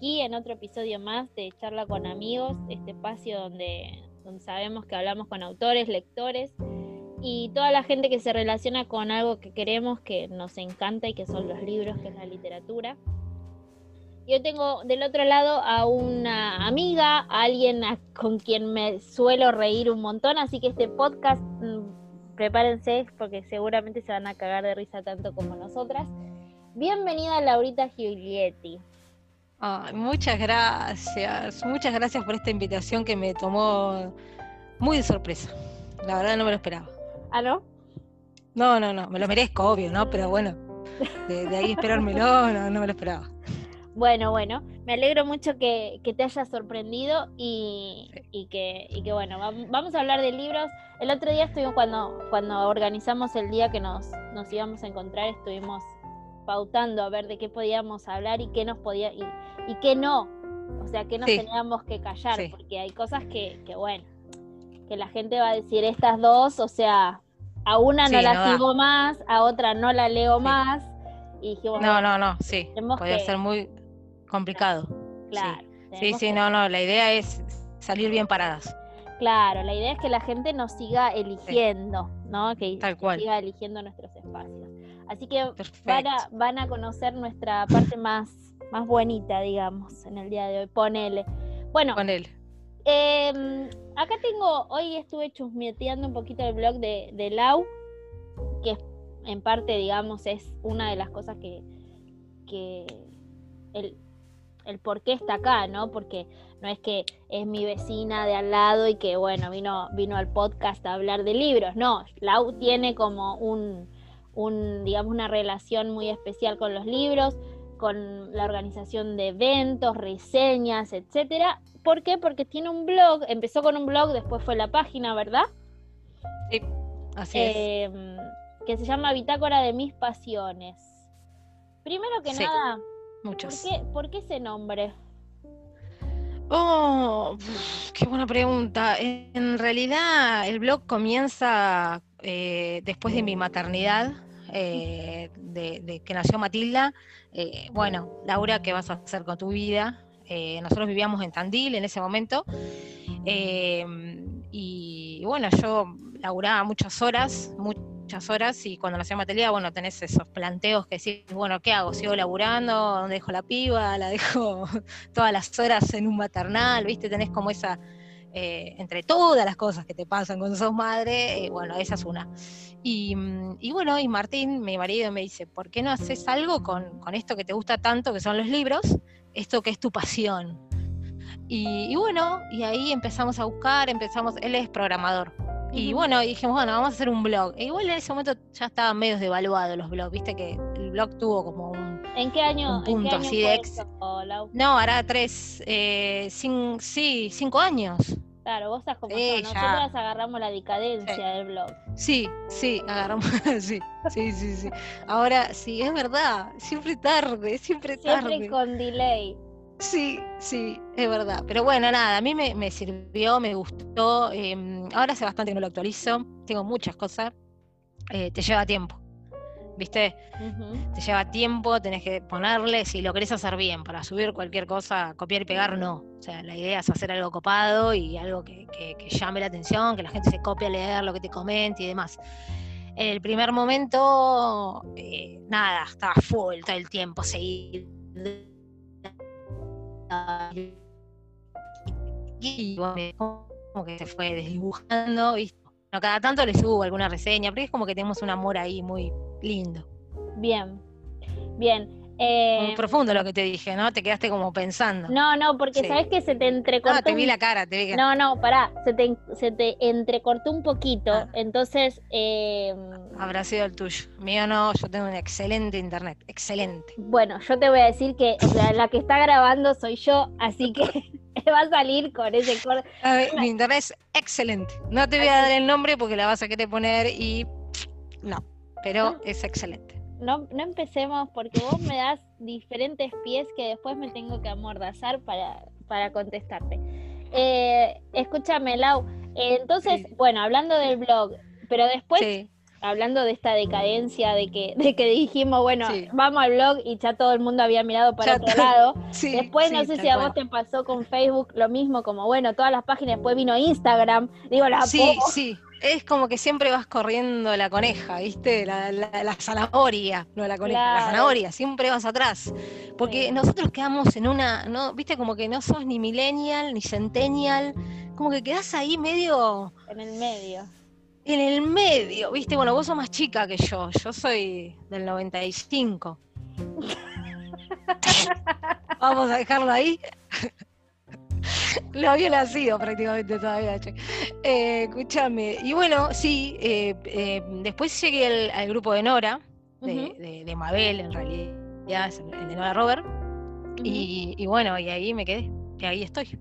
aquí en otro episodio más de Charla con Amigos, este espacio donde, donde sabemos que hablamos con autores, lectores y toda la gente que se relaciona con algo que queremos, que nos encanta y que son los libros, que es la literatura. Yo tengo del otro lado a una amiga, a alguien con quien me suelo reír un montón, así que este podcast, mm, prepárense porque seguramente se van a cagar de risa tanto como nosotras. Bienvenida Laurita Giulietti. Muchas gracias, muchas gracias por esta invitación que me tomó muy de sorpresa. La verdad no me lo esperaba. ¿Ah, no? No, no, no, me lo merezco, obvio, ¿no? Pero bueno, de, de ahí esperármelo, no, no me lo esperaba. Bueno, bueno, me alegro mucho que, te haya sorprendido y, que, que, bueno, vamos a hablar de libros. El otro día estuvimos, cuando, cuando organizamos el día que nos, nos íbamos a encontrar, estuvimos pautando a ver de qué podíamos hablar y qué nos podía, y, y qué no. O sea, qué nos teníamos que callar, porque hay cosas que, que, bueno, que la gente va a decir estas dos, o sea, a una no la sigo más, a otra no la leo más. Y dijimos, no, no, no, sí. Podría ser muy, complicado. Claro. Sí, sí, no, no, la idea es salir bien paradas. Claro, la idea es que la gente nos siga eligiendo, ¿no? Que, Tal cual. siga eligiendo nuestros espacios. Así que van a, van a, conocer nuestra parte más, más bonita, digamos, en el día de hoy. Ponele. Bueno, Ponele. Em, acá tengo, hoy estuve chusmeteando un poquito el blog de, de Lau, que en parte, digamos, es una de las cosas que, que el, el por qué está acá, ¿no? Porque no es que es mi vecina de al lado y que, bueno, vino, vino al podcast a hablar de libros, no, Lau tiene como un, un, digamos, una relación muy especial con los libros, con la organización de eventos, reseñas, etcétera. ¿Por qué? Porque tiene un blog, empezó con un blog, después fue la página, ¿verdad? Sí, así es. Em, que se llama Bitácora de mis pasiones. Primero que nada, Muchos. ¿Por qué, ese nombre? Oh, qué buena pregunta. En realidad el blog comienza eh, después de mi maternidad, eh, de, que nació Matilda. Eh, bueno, Laura, ¿qué vas a hacer con tu vida? nosotros vivíamos en Tandil en ese momento. y bueno, yo laburaba muchas horas, horas y cuando nació Matelia, bueno, tenés esos planteos que decís, bueno, ¿qué hago? ¿Sigo laburando? ¿Dónde dejo la piba? ¿La dejo todas las horas en un maternal? ¿Viste? Tenés como esa, eh, entre todas las cosas que te pasan cuando sos madre, eh, bueno, esa es una. Y, bueno, y Martín, mi marido, me dice, ¿por qué no haces algo con, con esto que te gusta tanto, que son los libros? Esto que es tu pasión. Y, y, bueno, y ahí empezamos a buscar, empezamos, él es programador, y bueno, dijimos, bueno, vamos a hacer un blog. E igual en ese momento ya estaban medio devaluados los blogs, viste que el blog tuvo como un, ¿En qué año, punto así de ex. no, hará tres, eh, sí, cinco años. Claro, vos estás como sí, nosotros agarramos la decadencia del blog. Sí, sí, agarramos, sí, sí, sí, sí. Ahora, sí, es verdad, siempre tarde, siempre tarde. Siempre con delay. Sí, sí, es verdad. Pero bueno, nada, a mí me, sirvió, me gustó. Em, ahora hace bastante que no lo actualizo. Tengo muchas cosas. Eh, te lleva tiempo. ¿Viste? Te lleva tiempo, tenés que ponerle, si lo querés hacer bien, para subir cualquier cosa, copiar y pegar, no. O sea, la idea es hacer algo copado y algo que, llame la atención, que la gente se copie a leer lo que te comente y demás. En el primer momento, eh, nada, estaba full todo el tiempo, seguido y como que se fue desdibujando, y cada tanto le subo alguna reseña, pero es como que tenemos un amor ahí muy lindo. Bien, bien. Eh, muy profundo lo que te dije, ¿no? Te quedaste como pensando. No, no, porque sabes que se te entrecortó. No, te vi la cara, te vi que... No, no, pará, se te, se te entrecortó un poquito, ah. entonces... Eh... Habrá sido el tuyo. Mío no, yo tengo un excelente internet, excelente. Bueno, yo te voy a decir que la que está grabando soy yo, así que va a salir con ese corte. Mi internet es excelente. No te voy a dar el nombre porque la vas a querer poner y... No, pero es excelente no, no empecemos porque vos me das diferentes pies que después me tengo que amordazar para, para contestarte. Eh, escúchame, Lau. entonces, bueno, hablando del blog, pero después hablando de esta decadencia de que, de que dijimos, bueno, vamos al blog y ya todo el mundo había mirado para otro lado. después no sé si a vos te pasó con Facebook lo mismo, como bueno, todas las páginas, después vino Instagram, digo, la Sí, sí. Es como que siempre vas corriendo la coneja, ¿viste? La, la, zanahoria, no la coneja, la zanahoria, siempre vas atrás. Porque nosotros quedamos en una, no, viste, como que no sos ni millennial, ni centennial, como que quedás ahí medio. En el medio en el medio, ¿viste? Bueno, vos sos más chica que yo, yo soy del 95. Vamos a dejarlo ahí. Lo había nacido prácticamente todavía. Eh, escúchame. Y bueno, sí, eh, eh, después llegué al, grupo de Nora, de, Mabel, en realidad, el, de Nora Robert. y, bueno, y ahí me quedé, y ahí estoy.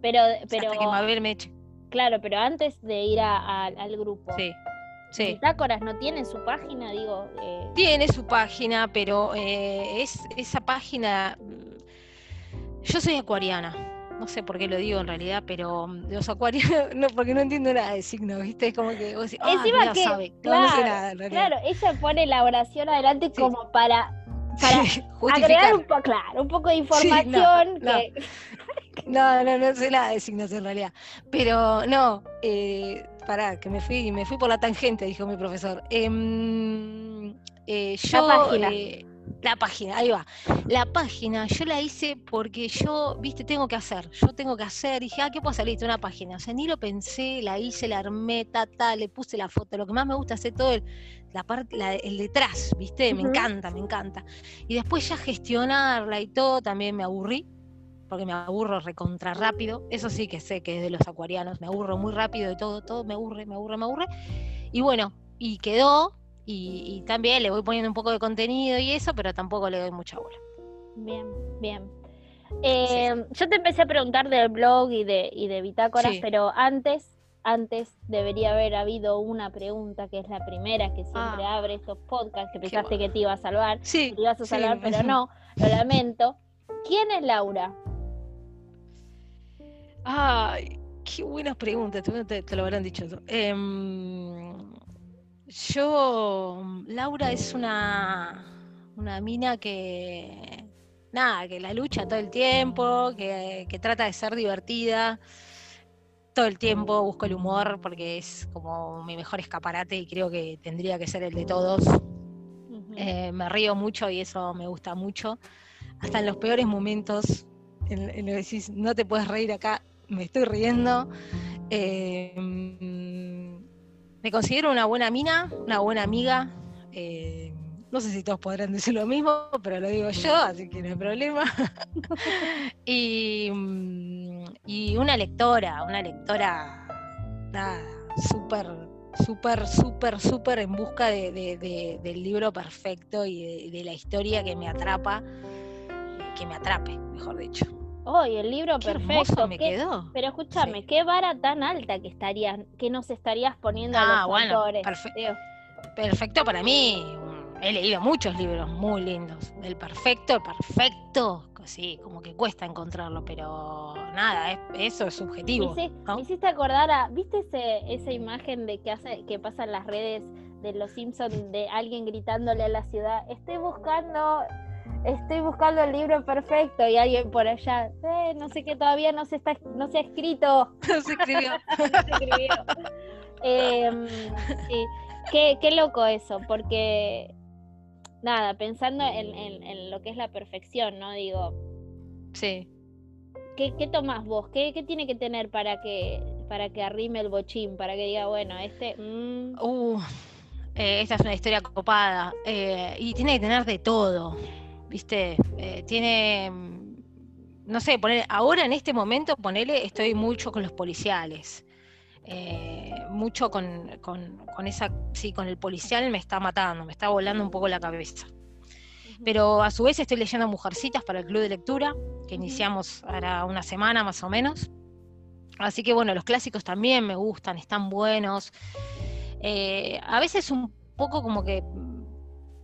Pero, pero... Hasta que Mabel me eche. Claro, pero antes de ir al grupo. Sí. Sí. Bitácoras no tiene su página, digo. Eh... Tiene su página, pero eh, es esa página. Mm, yo soy acuariana. No sé por qué lo digo en realidad, pero mm, los acuarianos, no, porque no entiendo nada de signos, ¿viste? Es como que vos decís, ah, Encima que, sabe. Claro, no, sé nada, en claro, ella pone la oración adelante como para, para agregar un, poco, claro, un poco de información que. No, no, no sé nada de signos en realidad. Pero no, eh, pará, que me fui, me fui por la tangente, dijo mi profesor. Em, eh, yo, la página. Eh, la página, ahí va. La página yo la hice porque yo, viste, tengo que hacer. Yo tengo que hacer. Dije, ah, ¿qué puedo hacer? Listo, una página. O sea, ni lo pensé, la hice, la armé, ta, ta, le puse la foto. Lo que más me gusta hacer todo el, la parte, el detrás, viste, me encanta, me encanta. Y después ya gestionarla y todo, también me aburrí porque me aburro recontra rápido. Eso sí que sé que es de los acuarianos, me aburro muy rápido de todo, todo me aburre, me aburre, me aburre. Y bueno, y quedó, y, también le voy poniendo un poco de contenido y eso, pero tampoco le doy mucha bola. Bien, bien. Eh, yo te empecé a preguntar del blog y de, y de bitácoras, pero antes, antes debería haber habido una pregunta que es la primera que siempre ah. abre estos podcasts que pensaste que te iba a salvar, sí, te ibas a salvar, pero no, lo lamento. ¿Quién es Laura? Ay, qué buenas preguntas, te, lo habrán dicho. Em, yo, Laura es una, una mina que, nada, que la lucha todo el tiempo, que, trata de ser divertida todo el tiempo, busco el humor porque es como mi mejor escaparate y creo que tendría que ser el de todos. Eh, me río mucho y eso me gusta mucho. Hasta en los peores momentos, en, en lo que decís, no te puedes reír acá, me estoy riendo. Eh, me considero una buena mina, una buena amiga. Eh, no sé si todos podrán decir lo mismo, pero lo digo yo, así que no hay problema. y, una lectora, una lectora súper, súper, súper, súper en busca del libro perfecto y de la historia que me atrapa, que me atrape, mejor dicho. Oh, el libro perfecto. me quedó. Pero escúchame, qué vara tan alta que estarías, que nos estarías poniendo a ah, los bueno, Perfecto para mí. He leído muchos libros muy lindos. El perfecto, el perfecto, sí, como que cuesta encontrarlo, pero nada, eso es subjetivo. Me hiciste acordar a, ¿viste esa imagen de que hace, que pasa en las redes de los Simpsons de alguien gritándole a la ciudad, estoy buscando estoy buscando el libro perfecto y alguien por allá, eh, no sé qué, todavía no se está, no se ha escrito. No se escribió. Em, sí. qué, loco eso, porque nada, pensando en, lo que es la perfección, ¿no? Digo. Sí. ¿Qué, qué tomás vos? ¿Qué, ¿Qué, tiene que tener para que, para que arrime el bochín? Para que diga, bueno, este. Mm. Uh, eh, esta es una historia copada. Eh, y tiene que tener de todo. ¿Viste? Eh, tiene, mm, no sé, poner, ahora en este momento, ponele, estoy mucho con los policiales. Eh, mucho con, esa, sí, con el policial me está matando, me está volando un poco la cabeza. Pero a su vez estoy leyendo Mujercitas para el club de lectura, que iniciamos ahora una semana más o menos. Así que bueno, los clásicos también me gustan, están buenos. Eh, a veces un poco como que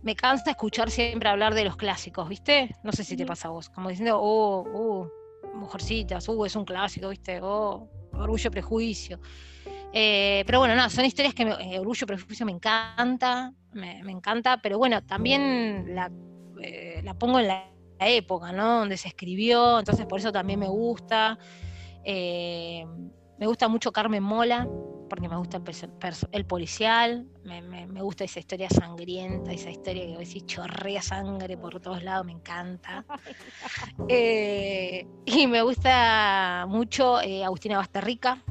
me cansa escuchar siempre hablar de los clásicos, ¿viste? No sé si te pasa a vos, como diciendo, oh, oh, mujercitas, uh, es un clásico, ¿viste? Oh, orgullo, prejuicio. Eh, pero bueno, no, son historias que me, eh, Orgullo y Prejuicio me encanta, me, encanta, pero bueno, también la, eh, la pongo en la, época, ¿no? Donde se escribió, entonces por eso también me gusta. me gusta mucho Carmen Mola, porque me gusta el, policial, me, gusta esa historia sangrienta, esa historia que chorrea sangre por todos lados, me encanta. y me gusta mucho Agustina Basterrica,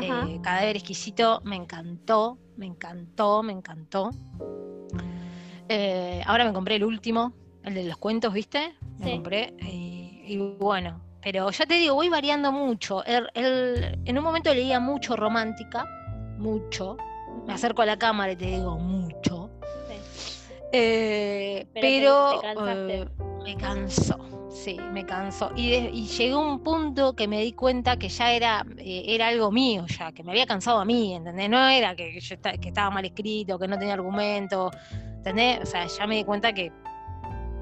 eh, Cadáver exquisito, me encantó, me encantó, me encantó. Eh, ahora me compré el último, el de los cuentos, ¿viste? Me compré y, bueno, pero ya te digo, voy variando mucho. en un momento leía mucho romántica, mucho. Me acerco a la cámara y te digo mucho. Eh, pero, me cansó sí, me cansó. Y, llegó un punto que me di cuenta que ya era, eh, era algo mío, ya, que me había cansado a mí, ¿entendés? No era que, yo que estaba mal escrito, que no tenía argumento, ¿entendés? O sea, ya me di cuenta que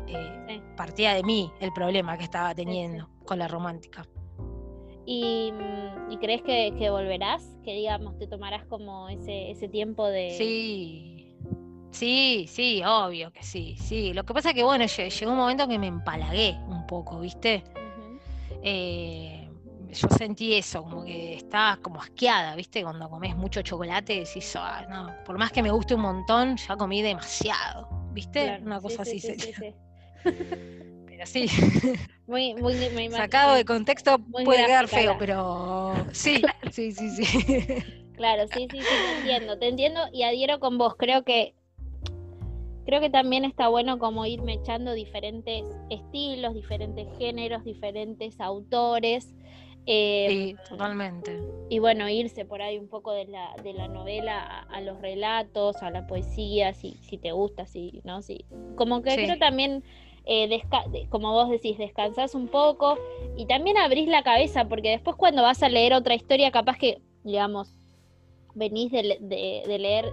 eh, partía de mí el problema que estaba teniendo con la romántica. ¿Y, mm, crees que, que, volverás? Que digamos, te tomarás como ese, ese tiempo de... Sí, Sí, sí, obvio que sí, sí. Lo que pasa es que, bueno, llegó un momento que me empalagué un poco, ¿viste? Eh, yo sentí eso, como que estaba como asqueada, ¿viste? Cuando comes mucho chocolate decís, ah, no, por más que me guste un montón, ya comí demasiado, ¿viste? Una cosa así sí, Pero sí. Muy, muy, Sacado de contexto puede quedar feo, pero sí, sí, sí, sí. Claro, sí, sí, sí, te entiendo, te entiendo y adhiero con vos. Creo que creo que también está bueno como irme echando diferentes estilos, diferentes géneros, diferentes autores. Eh, sí, totalmente. Y bueno, irse por ahí un poco de la, de la novela a, los relatos, a la poesía, si, si te gusta, si, ¿no? Si, como que creo también, eh, como vos decís, descansás un poco y también abrís la cabeza, porque después cuando vas a leer otra historia, capaz que, digamos, venís de, de leer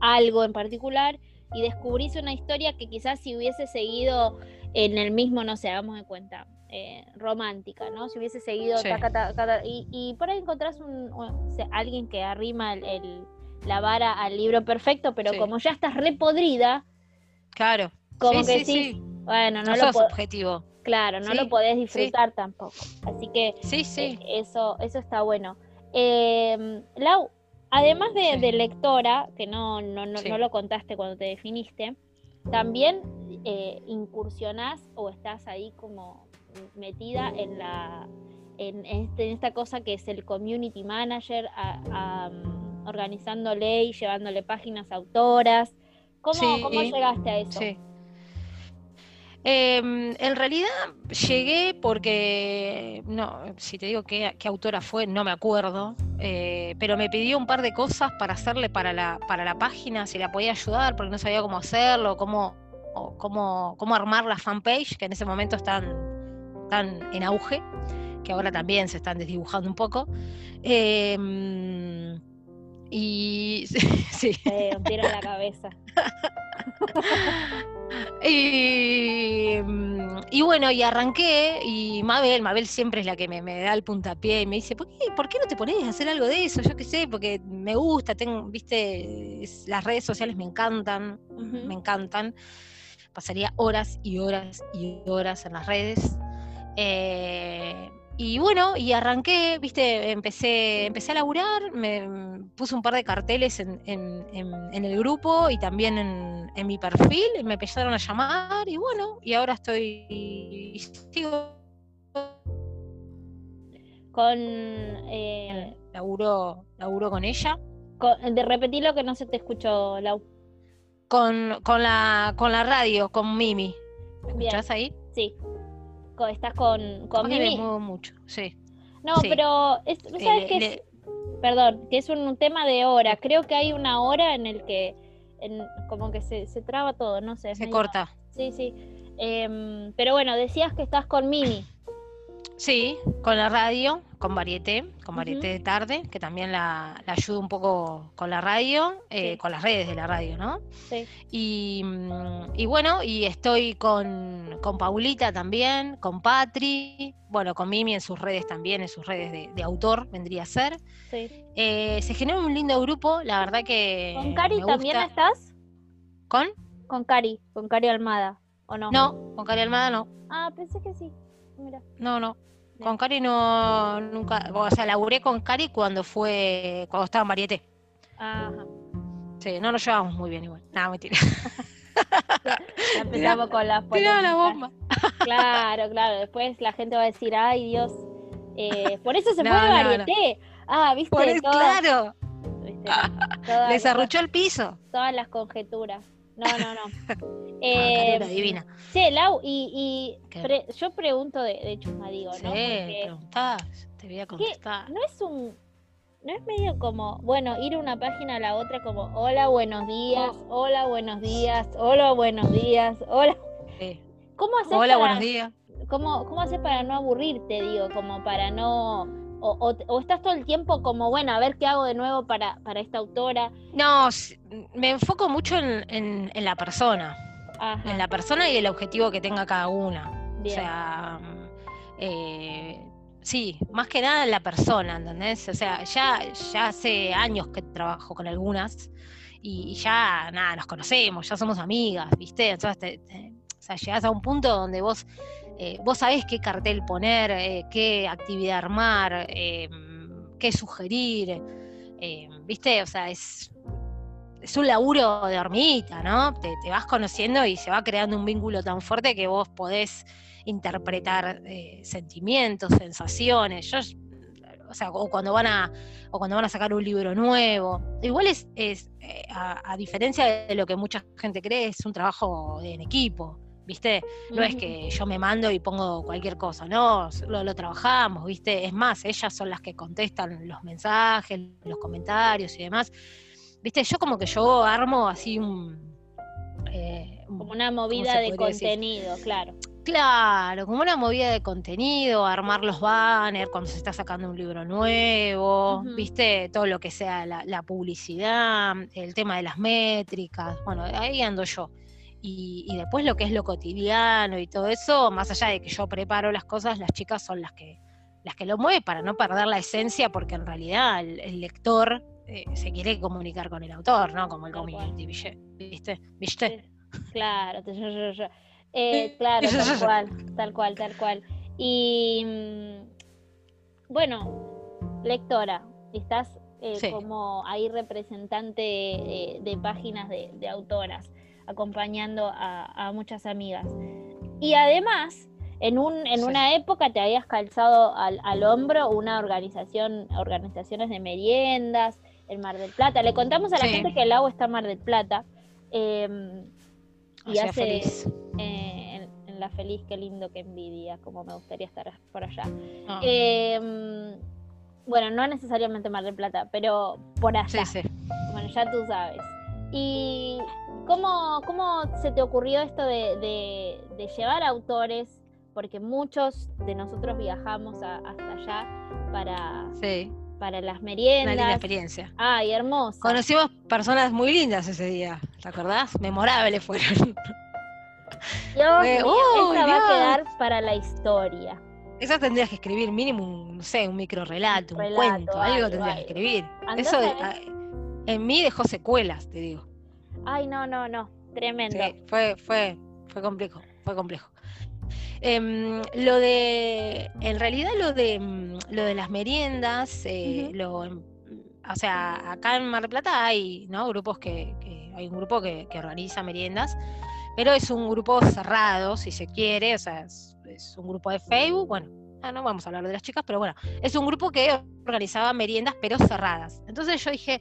algo en particular y descubrís una historia que quizás si hubiese seguido en el mismo, no sé, hagamos de cuenta, eh, romántica, ¿no? Si hubiese seguido y, por ahí encontrás un, alguien que arrima el, la vara al libro perfecto, pero como ya estás repodrida, claro, como que sí, bueno, no, lo es objetivo. Claro, no lo podés disfrutar tampoco. Así que sí, sí. Eh, eso, eso está bueno. Eh, Lau, Además de, lectora, que no, no, no, lo contaste cuando te definiste, también eh, incursionás o estás ahí como metida en la en, este, en, esta cosa que es el community manager, organizándole y llevándole páginas a autoras. ¿Cómo, ¿Cómo, llegaste a eso? Em, en realidad llegué porque, no, si te digo qué, autora fue, no me acuerdo, eh, pero me pidió un par de cosas para hacerle para la, para la página, si la podía ayudar, porque no sabía cómo hacerlo, cómo, cómo, cómo armar la fanpage, que en ese momento están, están en auge, que ahora también se están desdibujando un poco. Em, y sí. un tiro en la cabeza. Mm, y, bueno, y arranqué, y Mabel, Mabel siempre es la que me, da el puntapié y me dice, ¿por qué, ¿por qué no te pones a hacer algo de eso? Yo qué sé, porque me gusta, tengo, viste, las redes sociales me encantan, me encantan. Pasaría horas y horas y horas en las redes. Eh, y bueno, y arranqué, viste, empecé, empecé a laburar, me puse un par de carteles en, el grupo y también en, mi perfil, me empezaron a llamar y bueno, y ahora estoy, sigo con eh, laburo, laburo con ella. de repetir lo que no se te escuchó, Lau. Con, con la con la radio, con Mimi. ¿Me escuchás ahí? Sí estás con, con Mimi. Me mucho, sí. No, pero ¿sabes qué? Perdón, que es un, tema de hora. Creo que hay una hora en el que como que se, se, traba todo, no sé. Se corta. Sí, sí. Em, pero bueno, decías que estás con Mimi. Sí, con la radio, con Varieté, con. Varieté de tarde, que también la, la ayudo un poco con la radio, eh, Sí. con las redes de la radio, ¿no? Sí. Y, mm, y bueno, y estoy con, con Paulita también, con Patri, bueno, con Mimi en sus redes también, en sus redes de, de autor, vendría a ser. sí. Eh, se genera un lindo grupo, la verdad que. ¿Con Cari también estás? ¿Con? Con Cari, con Cari Almada, ¿o no? No, con Cari Almada no. Ah, pensé que sí. Mira. No, no. Con Cari no, nunca, o sea, laburé con Cari cuando fue, cuando estaba en Varieté. Ajá. Sí, no nos llevamos muy bien igual. No, mentira. Ya empezamos con las Tiraba la polémicas. bomba. Claro, claro. Después la gente va a decir, ay Dios. eh, por eso se No, fue no. varieté. Ah, viste, Por el- Todas- claro, viste, todas, les arruchó el piso. todas las conjeturas. No, no, no. No, Eh, divina. Che, Lau, y, y pre- yo pregunto de, de chusma, Sí, ¿no? Porque preguntás, te voy a contestar. no es un. No es medio como, bueno, ir una página a la otra como, hola, buenos días, hola, buenos días, hola, buenos días, hola. Sí. ¿Cómo haces Hola, para, buenos días. ¿cómo, ¿Cómo haces para no aburrirte, digo? Como para no. O, o- o estás todo el tiempo como, bueno, a ver qué hago de nuevo para, para esta autora. No, me enfoco mucho en, en- en la persona, Ajá, en la persona y el objetivo que tenga cada una. bien. O sea, mm, eh, sí, más que nada en la persona, ¿entendés? O sea, ya, ya hace años que trabajo con algunas y, y ya, nada, nos conocemos, ya somos amigas, ¿viste? Entonces, te- te- o sea, llegás a un punto donde vos, eh, vos sabés qué cartel poner, eh, qué actividad armar, eh, qué sugerir, ¿viste? O sea, es, es un laburo de hormiguita, ¿no? Te, te vas conociendo y se va creando un vínculo tan fuerte que vos podés interpretar sentimientos, sensaciones. Yo, o sea, o cuando van a, o cuando van a sacar un libro nuevo. Igual es, es a diferencia de lo que mucha gente cree, es un trabajo en equipo. ¿Viste? No es que yo me mando y pongo cualquier cosa, no, lo, lo trabajamos, ¿viste? Es más, ellas son las que contestan los mensajes, los comentarios y demás. ¿Viste? Yo como que yo armo así un... eh, Como una movida de decir? contenido, claro. Claro, como una movida de contenido, armar los banners cuando se está sacando un libro nuevo, viste, todo lo que sea la, la publicidad, el tema de las métricas, bueno, ahí ando yo. Y, y después lo que es lo cotidiano y todo eso, más allá de que yo preparo las cosas, las chicas son las que las que lo mueven para no perder la esencia, porque en realidad el, el lector eh, se quiere comunicar con el autor, ¿no? Como el community, ¿viste? ¿Viste? ¿Viste? Claro. Eh, claro, tal cual, tal cual, tal cual. Y mm, bueno, lectora, estás eh, Sí. como ahí representante eh, de páginas de, de autoras, acompañando a, a muchas amigas. Y además, en, un, en Sí. una época te habías calzado al, al hombro una organización, organizaciones de meriendas en Mar del Plata. Le contamos a la Sí. gente que el agua está en Mar del Plata. em, y hace feliz. eh, en, en la feliz, qué lindo, qué envidia, como me gustaría estar por allá. Em, bueno, no necesariamente Mar del Plata, pero por allá. sí, sí. Bueno, ya tú sabes. ¿Y cómo, cómo se te ocurrió esto de, de- de llevar autores? Porque muchos de nosotros viajamos a- hasta allá para, Sí, para las una linda meriendas. experiencia. Ay, hermosa. Conocimos personas muy lindas ese día, ¿te acordás? Memorables fueron. Dios Eh, mío, uy, esa va a quedar para la historia. Esas tendrías que escribir mínimo, un, no sé, un micro relato, un Relato, cuento, algo algo, tendrías que escribir. Eso en mí dejó secuelas, te digo. Ay, no, no, no. Tremendo. Sí, fue, fue, fue complejo, fue complejo. Em, lo de, en realidad lo de, mm, lo de las meriendas, eh, Ujú. lo, em, o sea, acá en Mar del Plata hay, ¿no? Grupos que, que- hay un grupo que, que organiza meriendas, pero es un grupo cerrado, si se quiere, o sea, es, es un grupo de Facebook, bueno, ah, no vamos a hablar de las chicas, pero bueno, es un grupo que organizaba meriendas, pero cerradas. Entonces yo dije,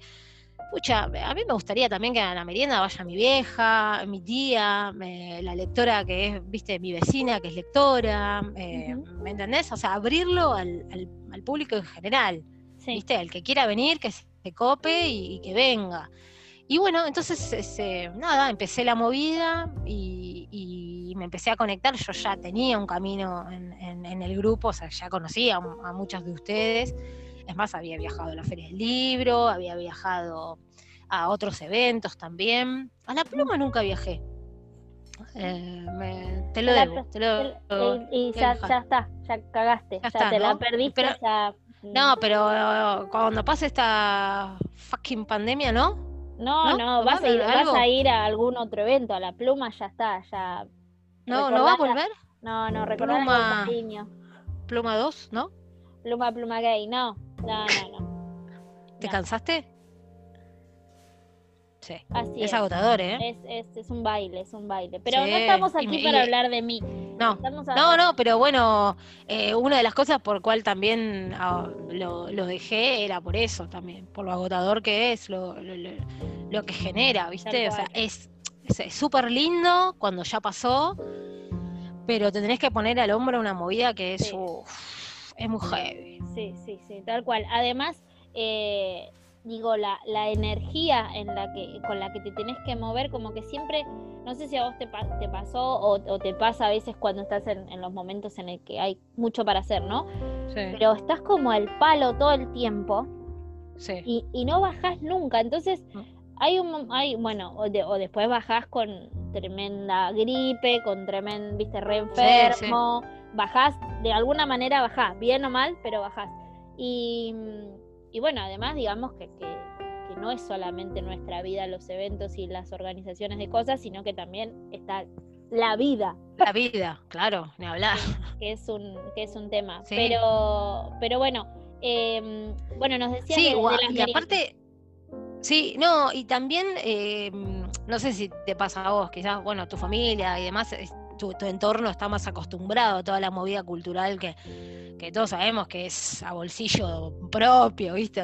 Pucha, a mí me gustaría también que a la merienda vaya mi vieja, mi tía, me- la lectora que es, viste, mi vecina que es lectora, eh, Ujú. ¿me entendés? O sea, abrirlo al, al- al público en general, Sí. viste, el que quiera venir, que se cope y, y que venga. Y bueno, entonces, ese, nada, empecé la movida y, y me empecé a conectar, yo ya tenía un camino en, el grupo, o sea, ya conocía a, muchos de ustedes. Es más, había viajado a la Feria del Libro, había viajado a otros eventos también. A la pluma nunca viajé. Eh, te lo debo, te lo, Y, ya, está, ya cagaste, ya, te la perdiste. no, pero cuando pase esta fucking pandemia, ¿no? No, no, vas, a ir, vas a ir a algún otro evento, a la pluma ya está, ya. No, ¿no va a volver? No, no, recordá pluma... cariño. Pluma 2, ¿no? Pluma, pluma gay, no, no, no, no. ¿Te cansaste? Sí. es, agotador, ¿eh? Es, un baile, es un baile. Pero no estamos aquí para hablar de mí. No, no, no, pero bueno, eh, una de las cosas por cual también ah, lo, dejé era por eso también, por lo agotador que es, lo, lo, que genera, ¿viste? O sea, es súper lindo cuando ya pasó, pero te tenés que poner al hombro una movida que es, es muy heavy. Sí, sí, sí, tal cual. Además, eh, digo, la, la energía en la que, con la que te tenés que mover, como que siempre, no sé si a vos te, te pasó o, te pasa a veces cuando estás en, los momentos en el que hay mucho para hacer, ¿no? Pero estás como al palo todo el tiempo y, y, no bajás nunca. Entonces, hay un, hay, bueno, o, o, después bajás con tremenda gripe, con tremendo, viste, re enfermo, bajás, de alguna manera bajás, bien o mal, pero bajás. Y y bueno, además digamos que, no es solamente nuestra vida los eventos y las organizaciones de cosas, sino que también está la vida. La vida, claro, ni hablar. Que es un, que es un tema. Pero, pero bueno, em, bueno, nos decía sí, que y aparte, sí, no, y también, em, no sé si te pasa a vos, quizás, bueno, tu familia y demás, tu, tu entorno está más acostumbrado a toda la movida cultural que que todos sabemos que es a bolsillo propio, ¿viste?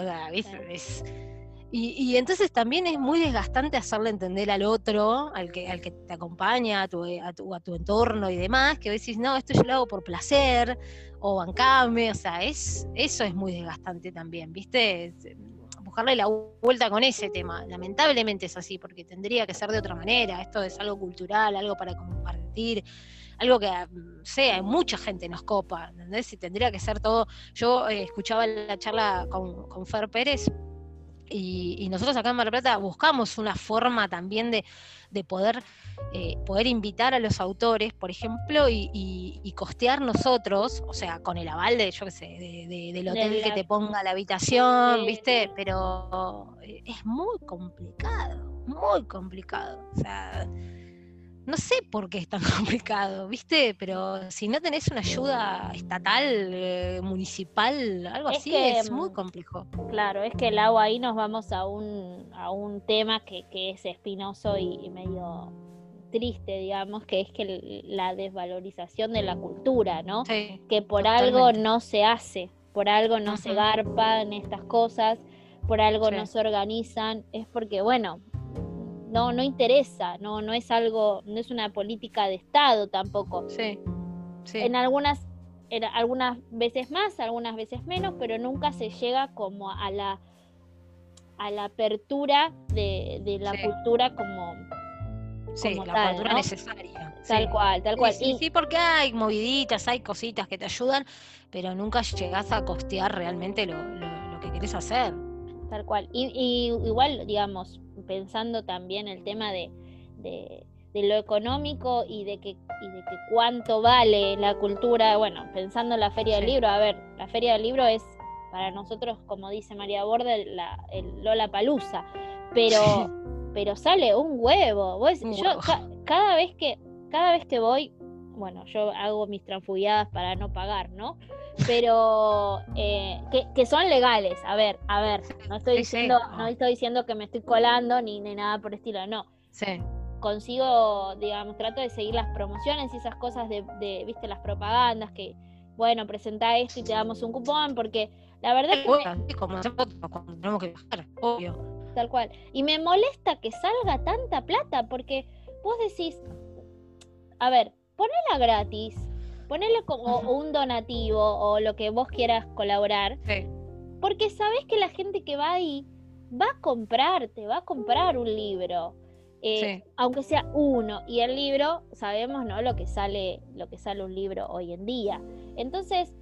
y, entonces también es muy desgastante hacerle entender al otro, al que, al que te acompaña, a tu, a tu, entorno y demás, que decís, no, esto yo lo hago por placer, o bancame, o sea, es, eso es muy desgastante también, ¿viste? Buscarle la vuelta con ese tema. Lamentablemente es así, porque tendría que ser de otra manera. Esto es algo cultural, algo para compartir algo que mm, sea, mucha gente nos copa, ¿entendés? Y tendría que ser todo. Yo eh, escuchaba la charla con, con Fer Pérez y, nosotros acá en Mar del Plata buscamos una forma también de, poder, eh, poder invitar a los autores, por ejemplo, y, costear nosotros, o sea, con el aval de, yo qué sé, del hotel que te ponga la habitación, ¿viste? Pero eh, es muy complicado, muy complicado. O sea, no sé por qué es tan complicado, ¿viste? Pero si no tenés una ayuda estatal, eh, municipal, algo así, es muy mm, complejo. Claro, es que el agua ahí nos vamos a un, a un tema que, es espinoso y, medio triste, digamos, que es que la desvalorización de la cultura, ¿no? que por algo no se hace, por algo no se garpan estas cosas, por algo no se organizan, es porque, bueno, no, no interesa, no, no es algo, no es una política de Estado tampoco. Sí. sí. En algunas, en algunas veces más, algunas veces menos, pero nunca se llega como a la a la apertura de, de la cultura como, sí, la cultura necesaria. Tal cual, tal cual. Sí, sí, porque hay moviditas, hay cositas que te ayudan, pero nunca llegas a costear realmente lo, lo, que querés hacer. Tal cual. Y, y, igual, digamos, pensando también el tema de, de, lo económico y de, que, y de que cuánto vale la cultura, bueno, pensando en la Feria del Libro, a ver, la Feria del Libro es para nosotros, como dice María Borde, la, el Lola Palusa, pero, pero sale un huevo. yo cada vez que cada vez que voy, bueno, yo hago mis transfugiadas para no pagar, ¿no? pero eh, que, son legales. A ver, a ver, no estoy diciendo, no estoy diciendo que me estoy colando ni, ni nada por el estilo, no. Sí. Consigo, digamos, trato de seguir las promociones y esas cosas de, de viste, las propagandas que, bueno, presenta esto y te damos un cupón, porque la verdad es que. como cuando tenemos que viajar, obvio. Tal cual. Y me molesta que salga tanta plata, porque vos decís, a ver, ponela gratis Ponele como un donativo o lo que vos quieras colaborar. Porque sabes que la gente que va ahí va a comprarte, va a comprar un libro. eh, aunque sea uno, y el libro, sabemos, ¿no? Lo que sale, lo que sale un libro hoy en día. Entonces,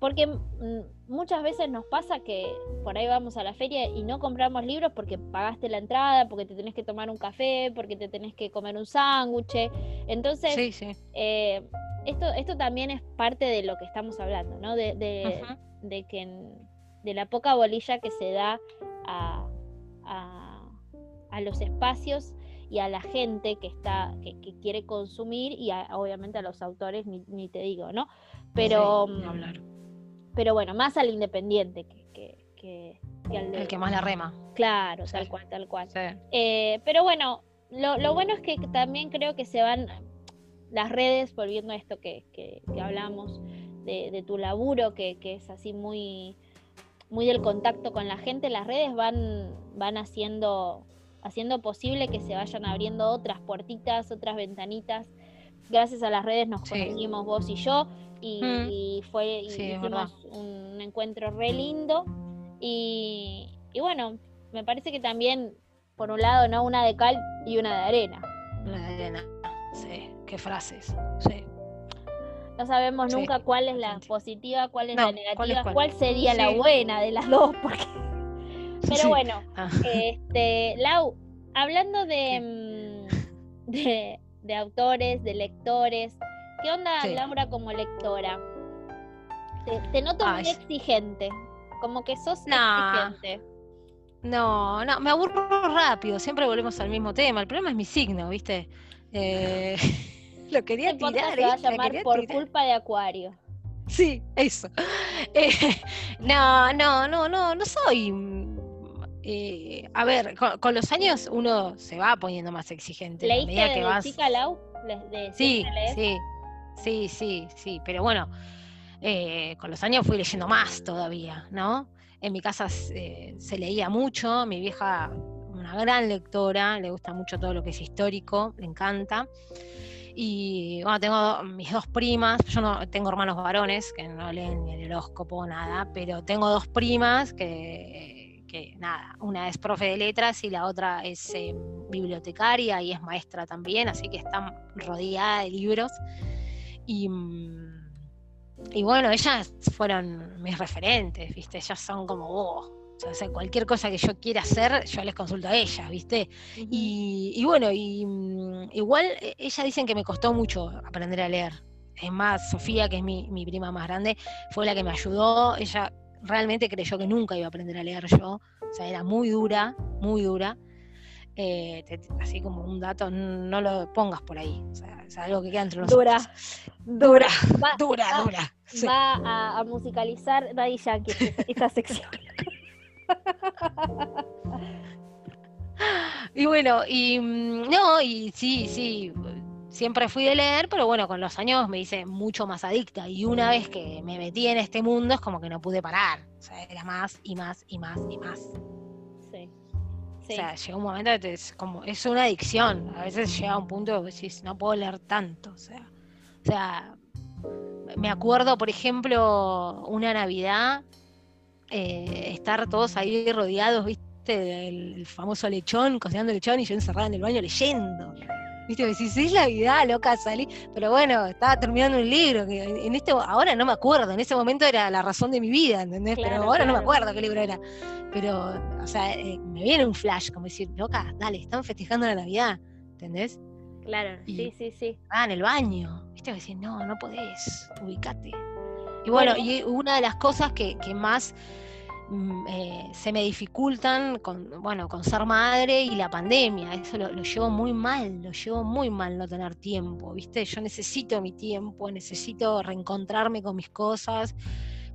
porque mm, muchas veces nos pasa que por ahí vamos a la feria y no compramos libros porque pagaste la entrada, porque te tenés que tomar un café, porque te tenés que comer un sándwich. Entonces, eh, esto, esto también es parte de lo que estamos hablando, ¿no? De, de, que de la poca bolilla que se da a, a, los espacios y a la gente que está que, quiere consumir y obviamente a los autores ni, te digo no pero mm, pero bueno, más al independiente que, que, al El que más la rema. Claro, tal cual, tal cual. Eh, pero bueno, lo, bueno es que también creo que se van las redes, volviendo a esto que, que, hablamos de, tu laburo, que, es así muy, muy del contacto con la gente, las redes van, van haciendo, haciendo posible que se vayan abriendo otras puertitas, otras ventanitas. Gracias a las redes nos conocimos vos y yo y, fue hicimos un encuentro re lindo y, bueno me parece que también por un lado no una de cal y una de arena. Una de arena sí qué frases sí. No sabemos nunca cuál es la positiva cuál es la negativa cuál, sería la buena de las dos porque pero bueno ah. este Lau hablando de, mm, de de autores de lectores ¿Qué onda Laura como lectora? Te, noto muy exigente, como que sos exigente. No, no, me aburro rápido, siempre volvemos al mismo tema. El problema es mi signo, ¿viste? Eh, lo quería tirar. Se va a llamar por culpa de Acuario. Sí, eso. Eh, no, no, no, no, no soy. Eh, a ver, con, los años uno se va poniendo más exigente. ¿Leíste que vas... chica Lau? sí, sí, Sí, sí, sí, pero bueno, eh, con los años fui leyendo más todavía, ¿no? En mi casa se leía mucho, mi vieja, una gran lectora, le gusta mucho todo lo que es histórico, le encanta. Y bueno, tengo mis dos primas, yo no tengo hermanos varones que no leen ni el horóscopo, nada, pero tengo dos primas que, que nada, una es profe de letras y la otra es eh, bibliotecaria y es maestra también, así que están rodeada de libros. Mm, y, bueno, ellas fueron mis referentes, ¿viste? Ellas son como vos. O sea, cualquier cosa que yo quiera hacer, yo les consulto a ellas, ¿viste? y, bueno, y, mm, igual e, ellas dicen que me costó mucho aprender a leer. Es más, Sofía, que es mi, mi prima más grande, fue la que me ayudó. Ella realmente creyó que nunca iba a aprender a leer yo. O sea, era muy dura, muy dura. Eh, así como un dato, no lo pongas por ahí. O sea, es algo que queda entre nosotros. Dura, dura, dura, dura. Va a, musicalizar Daddy Yankee esta sección. y bueno, y mm, no, y sí, sí, siempre fui de leer, pero bueno, con los años me hice mucho más adicta. Y una vez que me metí en este mundo es como que no pude parar. O sea, era más y más y más y más. O sea, llega un momento que es como, es una adicción. A veces llega un punto que decís, no puedo leer tanto. O sea, o sea me acuerdo, por ejemplo, una Navidad, eh, estar todos ahí rodeados, viste, del famoso lechón, cocinando lechón, y yo encerrada en el baño leyendo. Viste, me decís, es la vida, loca, salí. Pero bueno, estaba terminando un libro, que en este, ahora no me acuerdo, en ese momento era la razón de mi vida, ¿entendés? Pero ahora no me acuerdo qué libro era. Pero, o sea, eh, me viene un flash, como decir, loca, dale, están festejando la Navidad, ¿entendés? Claro, sí, sí, sí. Ah, en el baño. Viste, decir, no, no podés, ubicate. Y bueno, y una de las cosas que, que más eh, se me dificultan con, bueno, con ser madre y la pandemia. Eso lo, llevo muy mal, lo llevo muy mal no tener tiempo, ¿viste? Yo necesito mi tiempo, necesito reencontrarme con mis cosas,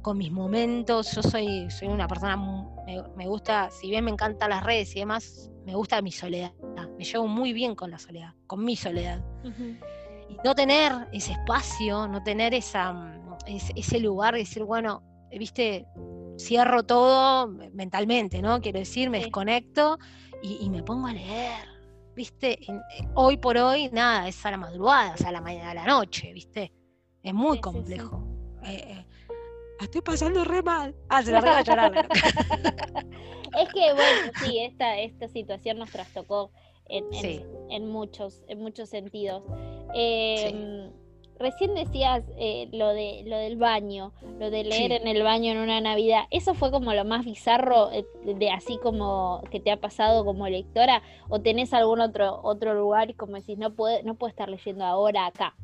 con mis momentos. Yo soy, soy una persona, me, gusta, si bien me encantan las redes y demás, me gusta mi soledad. Me llevo muy bien con la soledad, con mi soledad. Y no tener ese espacio, no tener esa, mm, ese, ese lugar de decir, bueno, viste, cierro todo mentalmente, ¿no? Quiero decir, me desconecto y, me pongo a leer, ¿viste? Eh, hoy por hoy, nada, es a la madrugada, o sea, a la mañana, a la noche, ¿viste? Es muy complejo. Eh, eh, estoy pasando re mal. Ah, se la voy a llorar. es que, bueno, sí, esta, esta situación nos trastocó en, en- Sí. en muchos, en muchos sentidos. Em, Recién decías eh, lo de lo del baño, lo de leer Sí. en el baño en una Navidad. ¿Eso fue como lo más bizarro eh, de así como que te ha pasado como lectora? ¿O tenés algún otro otro lugar y como decís, no puedo, no puedo estar leyendo ahora acá?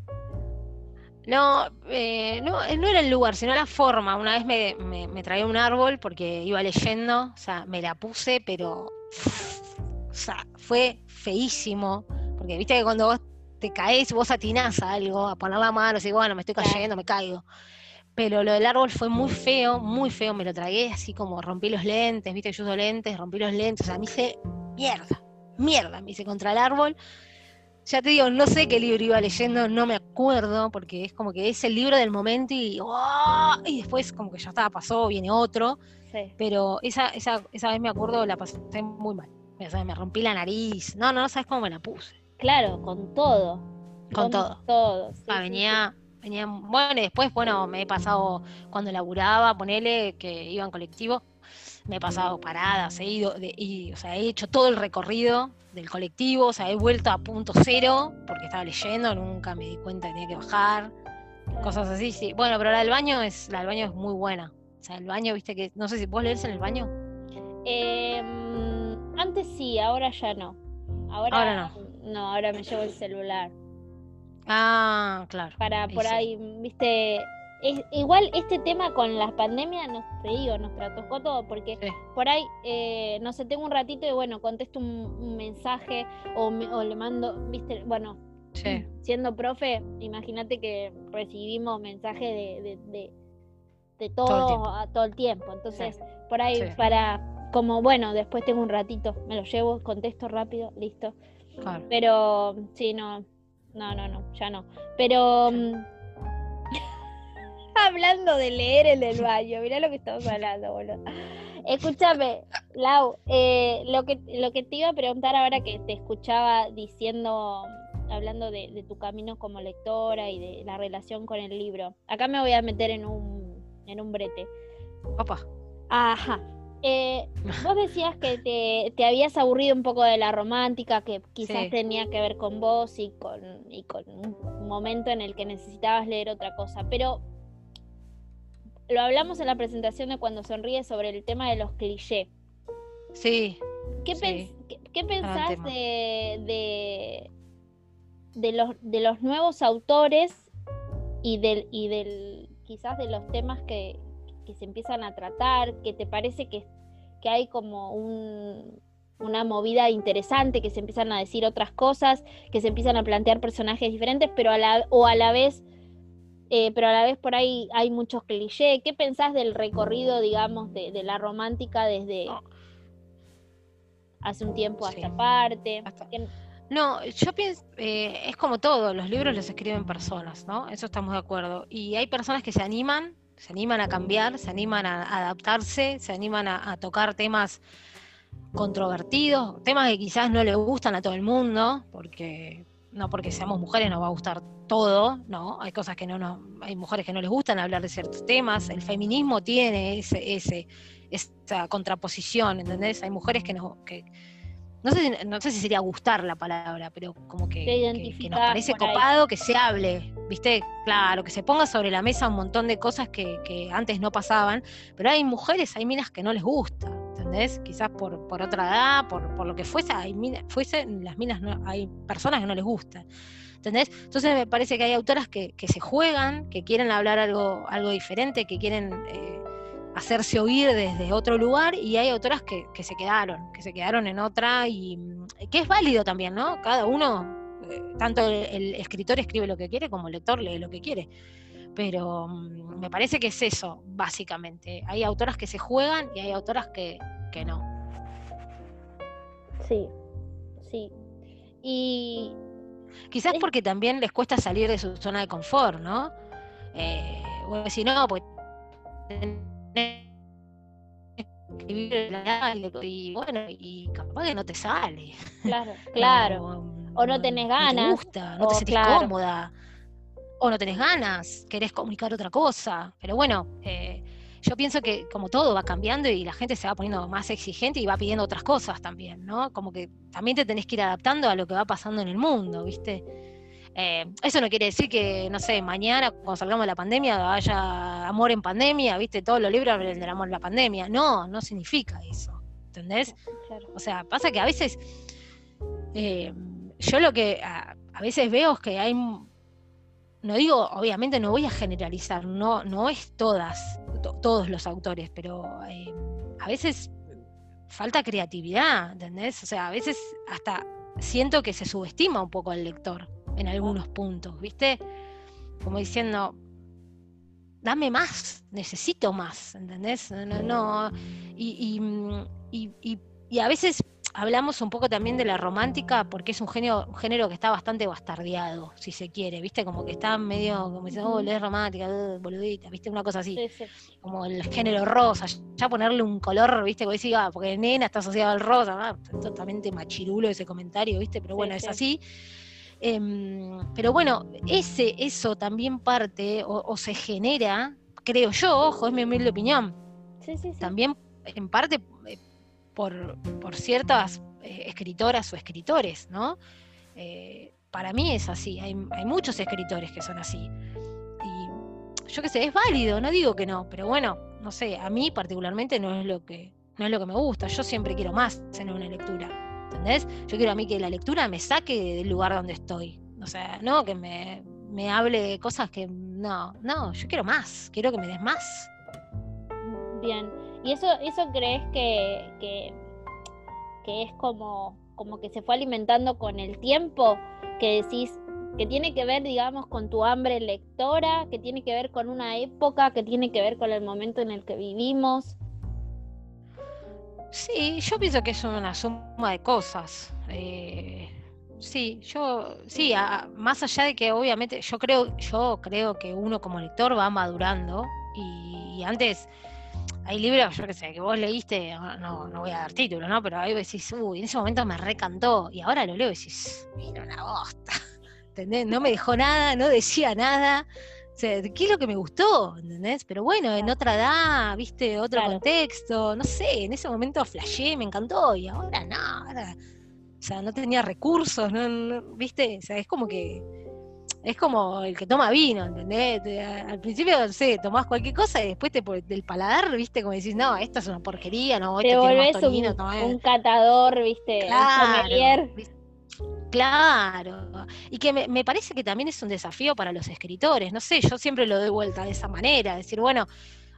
No, eh, no, eh, no era el lugar, sino la forma. Una vez me, me, me traía un árbol porque iba leyendo, o sea, me la puse, pero o sea, fue feísimo. Porque viste que cuando vos te caes, vos atinás a algo, a poner la mano, y bueno, me estoy cayendo, me caigo. Pero lo del árbol fue muy feo, muy feo, me lo tragué así como rompí los lentes, viste yo uso lentes, rompí los lentes, o sea, me hice mierda, mierda, me hice contra el árbol. Ya te digo, no sé qué libro iba leyendo, no me acuerdo, porque es como que es el libro del momento y, ¡oh! y después como que ya estaba, pasó, viene otro, Sí. pero esa, esa, esa vez me acuerdo, la pasé muy mal. O sea, me rompí la nariz, no, no, no sabes cómo me la puse. Claro, con todo. Con todo. todo. sí, Ah, sí, sí. venía, venía, bueno, y después, bueno, me he pasado cuando laburaba, ponele, que iba en colectivo, me he pasado paradas, he ido, de- y, o sea, he hecho todo el recorrido del colectivo, o sea, he vuelto a punto cero, porque estaba leyendo, nunca me di cuenta que tenía que bajar, cosas así, sí. Bueno, pero la del baño es, la del baño es muy buena. O sea, el baño, viste que, no sé si vos lees en el baño. Em, antes sí, ahora ya no. Ahora, Ahora no. Ahora me llevo el celular. Ah, claro. Para por ahí, viste. Es, igual este tema con la pandemia, nos, te digo, nos trató todo, porque Sí. por ahí, eh, no sé, tengo un ratito y bueno, contesto un, un mensaje o, me- o le mando, viste, bueno, Sí, siendo profe, imagínate que recibimos mensajes de, de, de, de Todo a- todo el tiempo. Entonces, por ahí, para, como bueno, después tengo un ratito, me lo llevo, contesto rápido, listo. Claro. Pero sí, no, no, no, no, ya no. Pero mm, hablando de leer en el baño, mirá lo que estamos hablando, boludo. Escúchame, Lau, eh, lo que lo que te iba a preguntar ahora que te escuchaba diciendo, hablando de, de tu camino como lectora y de la relación con el libro. Acá me voy a meter en un en un brete. Opa. Ajá. Eh, vos decías que te, te habías aburrido un poco de la romántica, que quizás Sí. tenía que ver con vos y con, y con un momento en el que necesitabas leer otra cosa. Pero lo hablamos en la presentación de Cuando Sonríe sobre el tema de los clichés. Sí, ¿Qué, Sí. pens- qué- qué pensás de, de, de los, de los nuevos autores y del, y del quizás de los temas que, que se empiezan a tratar? ¿Que te parece que, que hay como un, una movida interesante, que se empiezan a decir otras cosas, que se empiezan a plantear personajes diferentes, pero a la, o a la vez... eh, pero a la vez por ahí hay muchos clichés. ¿Qué pensás del recorrido, digamos, de, de la romántica desde, hace un tiempo a Sí. parte. Hasta- No, yo pienso, eh, es como todo, los libros los escriben personas, ¿no? Eso estamos de acuerdo. Y hay personas que se animan, se animan a cambiar, se animan a adaptarse, se animan a, tocar temas controvertidos, temas que quizás no le gustan a todo el mundo, porque no porque seamos mujeres nos va a gustar todo, ¿no? Hay cosas que no nos, hay mujeres que no les gustan hablar de ciertos temas, el feminismo tiene ese, ese, esa contraposición, ¿entendés? Hay mujeres que no, que, no sé, si- no sé si sería gustar la palabra, pero como que, que- nos parece copado que se hable, ¿viste? Claro, que se ponga sobre la mesa un montón de cosas que, que antes no pasaban, pero hay mujeres, hay minas que no les gusta, ¿entendés? Quizás por, por otra edad, por, por lo que fuese, hay minas, fuese, las minas no, hay personas que no les gusta. ¿Entendés? Entonces me parece que hay autoras que, que se juegan, que quieren hablar algo, algo diferente, que quieren eh, hacerse oír desde otro lugar, y hay autoras que, que se quedaron, que se quedaron en otra, y mm, que es válido también, ¿no? Cada uno, eh, tanto el, el escritor escribe lo que quiere como el lector lee lo que quiere. Pero mm, me parece que es eso, básicamente. Hay autoras que se juegan y hay autoras que, que no. Sí, sí. Y Quizás porque también les cuesta salir de su zona de confort, ¿no? Eh, o decir, no, pues escribir y, bueno, y capaz que no te sale. claro, claro. O no tenés ganas, No te gusta, no te o sentís claro. cómoda. O no tenés ganas, querés comunicar otra cosa. Pero bueno, eh, yo pienso que como todo va cambiando y la gente se va poniendo más exigente y va pidiendo otras cosas también, ¿no? Como que también te tenés que ir adaptando a lo que va pasando en el mundo, ¿viste? Eh, eso no quiere decir que, no sé, mañana cuando salgamos de la pandemia haya amor en pandemia, ¿viste? Todos los libros hablan del amor en la pandemia. No, no significa eso, ¿entendés? O sea, pasa que a veces, eh, yo lo que a, veces veo es que hay, no digo, obviamente no voy a generalizar, no, no es todas, todos los autores, pero eh, a veces falta creatividad, ¿entendés? O sea, a veces hasta siento que se subestima un poco al lector en algunos puntos, ¿viste? Como diciendo, dame más, necesito más, ¿entendés? No, no, y, y, a veces hablamos un poco también de la romántica porque es un género, un género que está bastante bastardeado, si se quiere, ¿viste? Como que está medio, como diciendo, oh, es romántica, uh, boludita, ¿viste? Una cosa así. Como el género rosa, ya ponerle un color, ¿viste? Como decía, ah, porque nena está asociado al rosa, ah, totalmente machirulo ese comentario, ¿viste? Pero bueno, es así. Em, pero bueno, ese, eso también parte o, se genera, creo yo, ojo, es mi humilde opinión, también en parte eh, por, ciertas eh, escritoras o escritores, ¿no? Eh, para mí es así, hay, muchos escritores que son así. Y yo qué sé, es válido, no digo que no, pero bueno, no sé, a mí particularmente no es lo que, no es lo que me gusta, yo siempre quiero más en una lectura. ¿Entendés? Yo quiero a mí que la lectura me saque del lugar donde estoy. O sea, no que me, hable de cosas que no, no, yo quiero más, quiero que me des más. Bien. ¿Y eso, eso crees que, que, que es como, como que se fue alimentando con el tiempo? Que decís, que tiene que ver, digamos, con tu hambre lectora, que tiene que ver con una época, que tiene que ver con el momento en el que vivimos. Sí, yo pienso que es una suma de cosas. Eh, sí, yo, sí, más allá de que obviamente yo creo, yo creo que uno como lector va madurando y, antes hay libros, yo qué sé, que vos leíste, no, no voy a dar título, ¿no? Pero ahí decís, uy, en ese momento me recantó y ahora lo leo y decís, mira una bosta, ¿entendés? No me dejó nada, no decía nada. ¿Qué es lo que me gustó? ¿Entendés? Pero bueno, en otra edad, viste, otro contexto, no sé, en ese momento flashé, me encantó, y ahora no, ahora, o sea, no tenía recursos, no, viste, o sea, es como que, es como el que toma vino, ¿entendés? Al principio, no sé, tomás cualquier cosa y después te, del paladar, viste, como decís, no, esta es una porquería, no, te volvés un, un, catador, viste, claro, ¿viste? Claro, y que me, parece que también es un desafío para los escritores, no sé, yo siempre lo doy vuelta de esa manera, decir, bueno,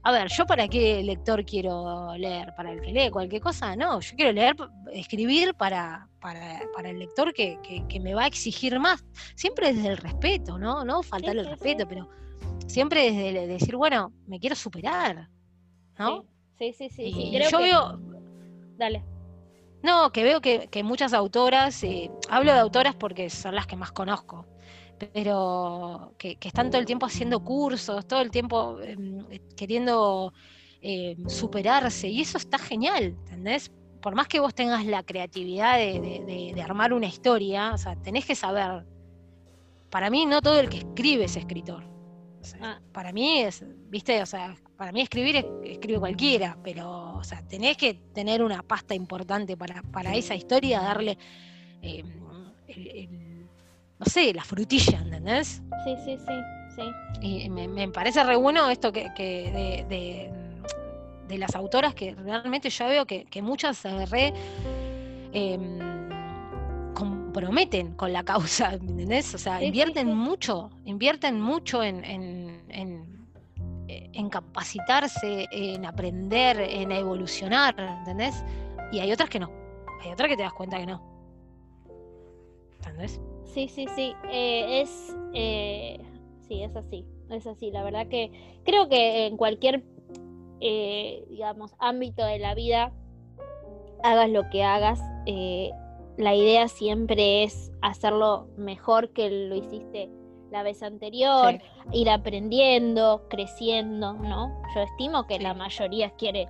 a ver, ¿yo para qué lector quiero leer? ¿Para el que lee cualquier cosa? No, yo quiero leer, escribir para, para, el lector que, me va a exigir más, siempre desde el respeto, ¿no? No faltarle el respeto, pero siempre desde decir, bueno, me quiero superar, ¿no? Sí, sí, sí. Y, yo veo... Dale. No, que veo que, muchas autoras, eh, hablo de autoras porque son las que más conozco, pero que, están todo el tiempo haciendo cursos, todo el tiempo em, queriendo em, superarse, y eso está genial, ¿entendés? Por más que vos tengas la creatividad de, armar una historia, o sea, tenés que saber, para mí no todo el que escribe es escritor. Ah. Para mí es, viste, o sea, para mí escribir es, escribe cualquiera, pero, o sea, tenés que tener una pasta importante para, para esa historia, darle, em, no sé, la frutilla, ¿entendés? Sí, sí, sí, sí. Y me, parece re bueno esto que, de, de, las autoras que realmente yo veo que, muchas se re em, comprometen con la causa, ¿entendés? O sea, invierten mucho, invierten mucho en en capacitarse, en aprender, en evolucionar, ¿entendés? Y hay otras que no. Hay otras que te das cuenta que no. ¿Entendés? Sí, sí, sí. Eh, es. Eh, sí, es así. Es así. La verdad que creo que en cualquier, eh, digamos, ámbito de la vida, hagas lo que hagas, la idea siempre es hacerlo mejor que lo hiciste la vez anterior, ir aprendiendo, creciendo, ¿no? Yo estimo que la mayoría quiere,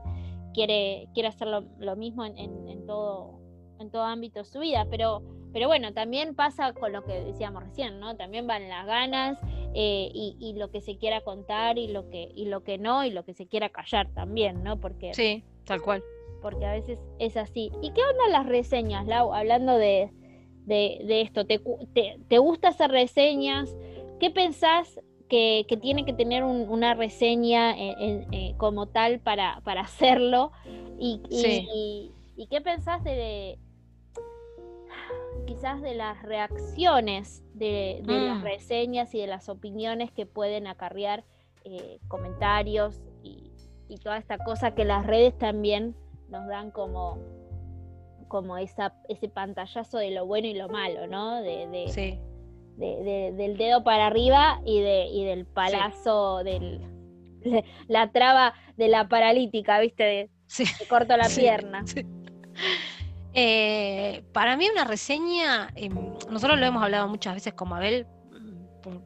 quiere, quiere hacer lo, mismo en, todo, en todo ámbito de su vida, pero, pero bueno, también pasa con lo que decíamos recién, ¿no? También van las ganas eh, y, lo que se quiera contar y lo que, y lo que no, y lo que se quiera callar también, ¿no? Porque, sí, tal cual. Porque a veces es así. ¿Y qué onda las reseñas, Lau? Hablando de, de, esto, ¿te, te, gusta hacer reseñas? ¿Qué pensás que, tiene que tener una reseña eh, como tal para, para hacerlo? ¿Y, y, qué pensás de, quizás de las reacciones de, las mm. reseñas y de las opiniones que pueden acarrear eh, comentarios y, toda esta cosa que las redes también nos dan como, como esa, ese pantallazo de lo bueno y lo malo, ¿no? De, del dedo para arriba y, de, y del palazo, del, la traba de la paralítica, ¿viste? De, corto la pierna. Eh, para mí una reseña, em, nosotros lo hemos hablado muchas veces con Mabel,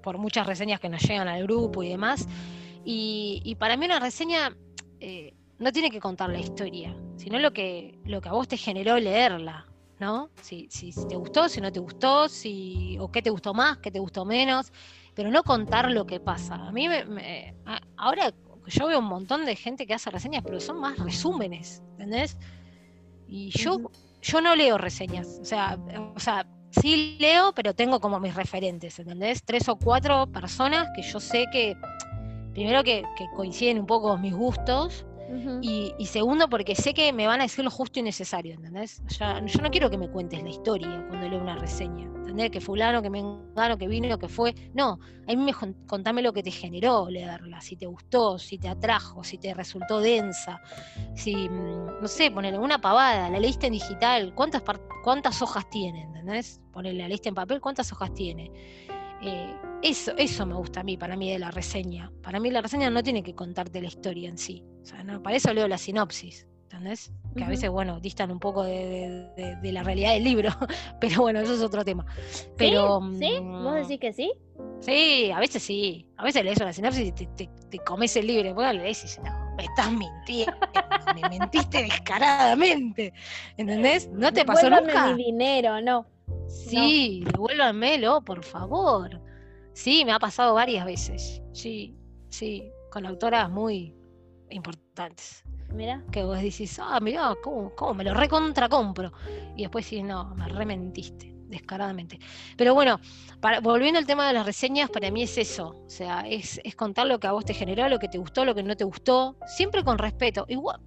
por, muchas reseñas que nos llegan al grupo y demás, y, para mí una reseña eh, no tiene que contar la historia, sino lo que, lo que a vos te generó leerla, ¿no? Si, si, te gustó, si no te gustó, si, o qué te gustó más, qué te gustó menos, pero no contar lo que pasa. A mí me, ahora yo veo un montón de gente que hace reseñas, pero son más resúmenes, ¿entendés? Y yo yo no leo reseñas, o sea, o sea, sí leo, pero tengo como mis referentes, ¿entendés? Tres o cuatro personas que yo sé que, primero que, que coinciden un poco con mis gustos, y, segundo, porque sé que me van a decir lo justo y necesario, ¿entendés? yo no quiero que me cuentes la historia cuando leo una reseña, ¿entendés? Que fulano, que me engano, que vino, que fue. No, a mí me contame lo que te generó leerla, si te gustó, si te atrajo, si te resultó densa, si, mm, no sé, ponerle una pavada, la leíste en digital, ¿cuántas, cuántas hojas tiene, ¿entendés? Ponerle la leíste en papel, ¿cuántas hojas tiene? Eh, eso, eso me gusta a mí, para mí, de la reseña. Para mí la reseña no tiene que contarte la historia en sí. O sea, no, para eso leo la sinopsis, ¿entendés? Que a veces, bueno, distan un poco de, la realidad del libro, pero bueno, eso es otro tema. Pero, ¿Sí? ¿Vos mm, decís que sí? Sí, a veces sí. A veces lees la sinopsis y te, te, comes el libro. Lo lees y dices, no, me estás mintiendo. me mentiste descaradamente. ¿Entendés? ¿No te pasó nunca? mi dinero, no. Sí, devuélvanmelo, por favor. Sí, me ha pasado varias veces. Sí, sí, con autoras muy importantes. Mira. Que vos decís, ah, mira, ¿cómo, ¿cómo, me lo recontra compro? Y después sí, no, me rementiste, descaradamente. Pero bueno, para, volviendo al tema de las reseñas, para mí es eso. O sea, es, contar lo que a vos te generó, lo que te gustó, lo que no te gustó, siempre con respeto. Igual,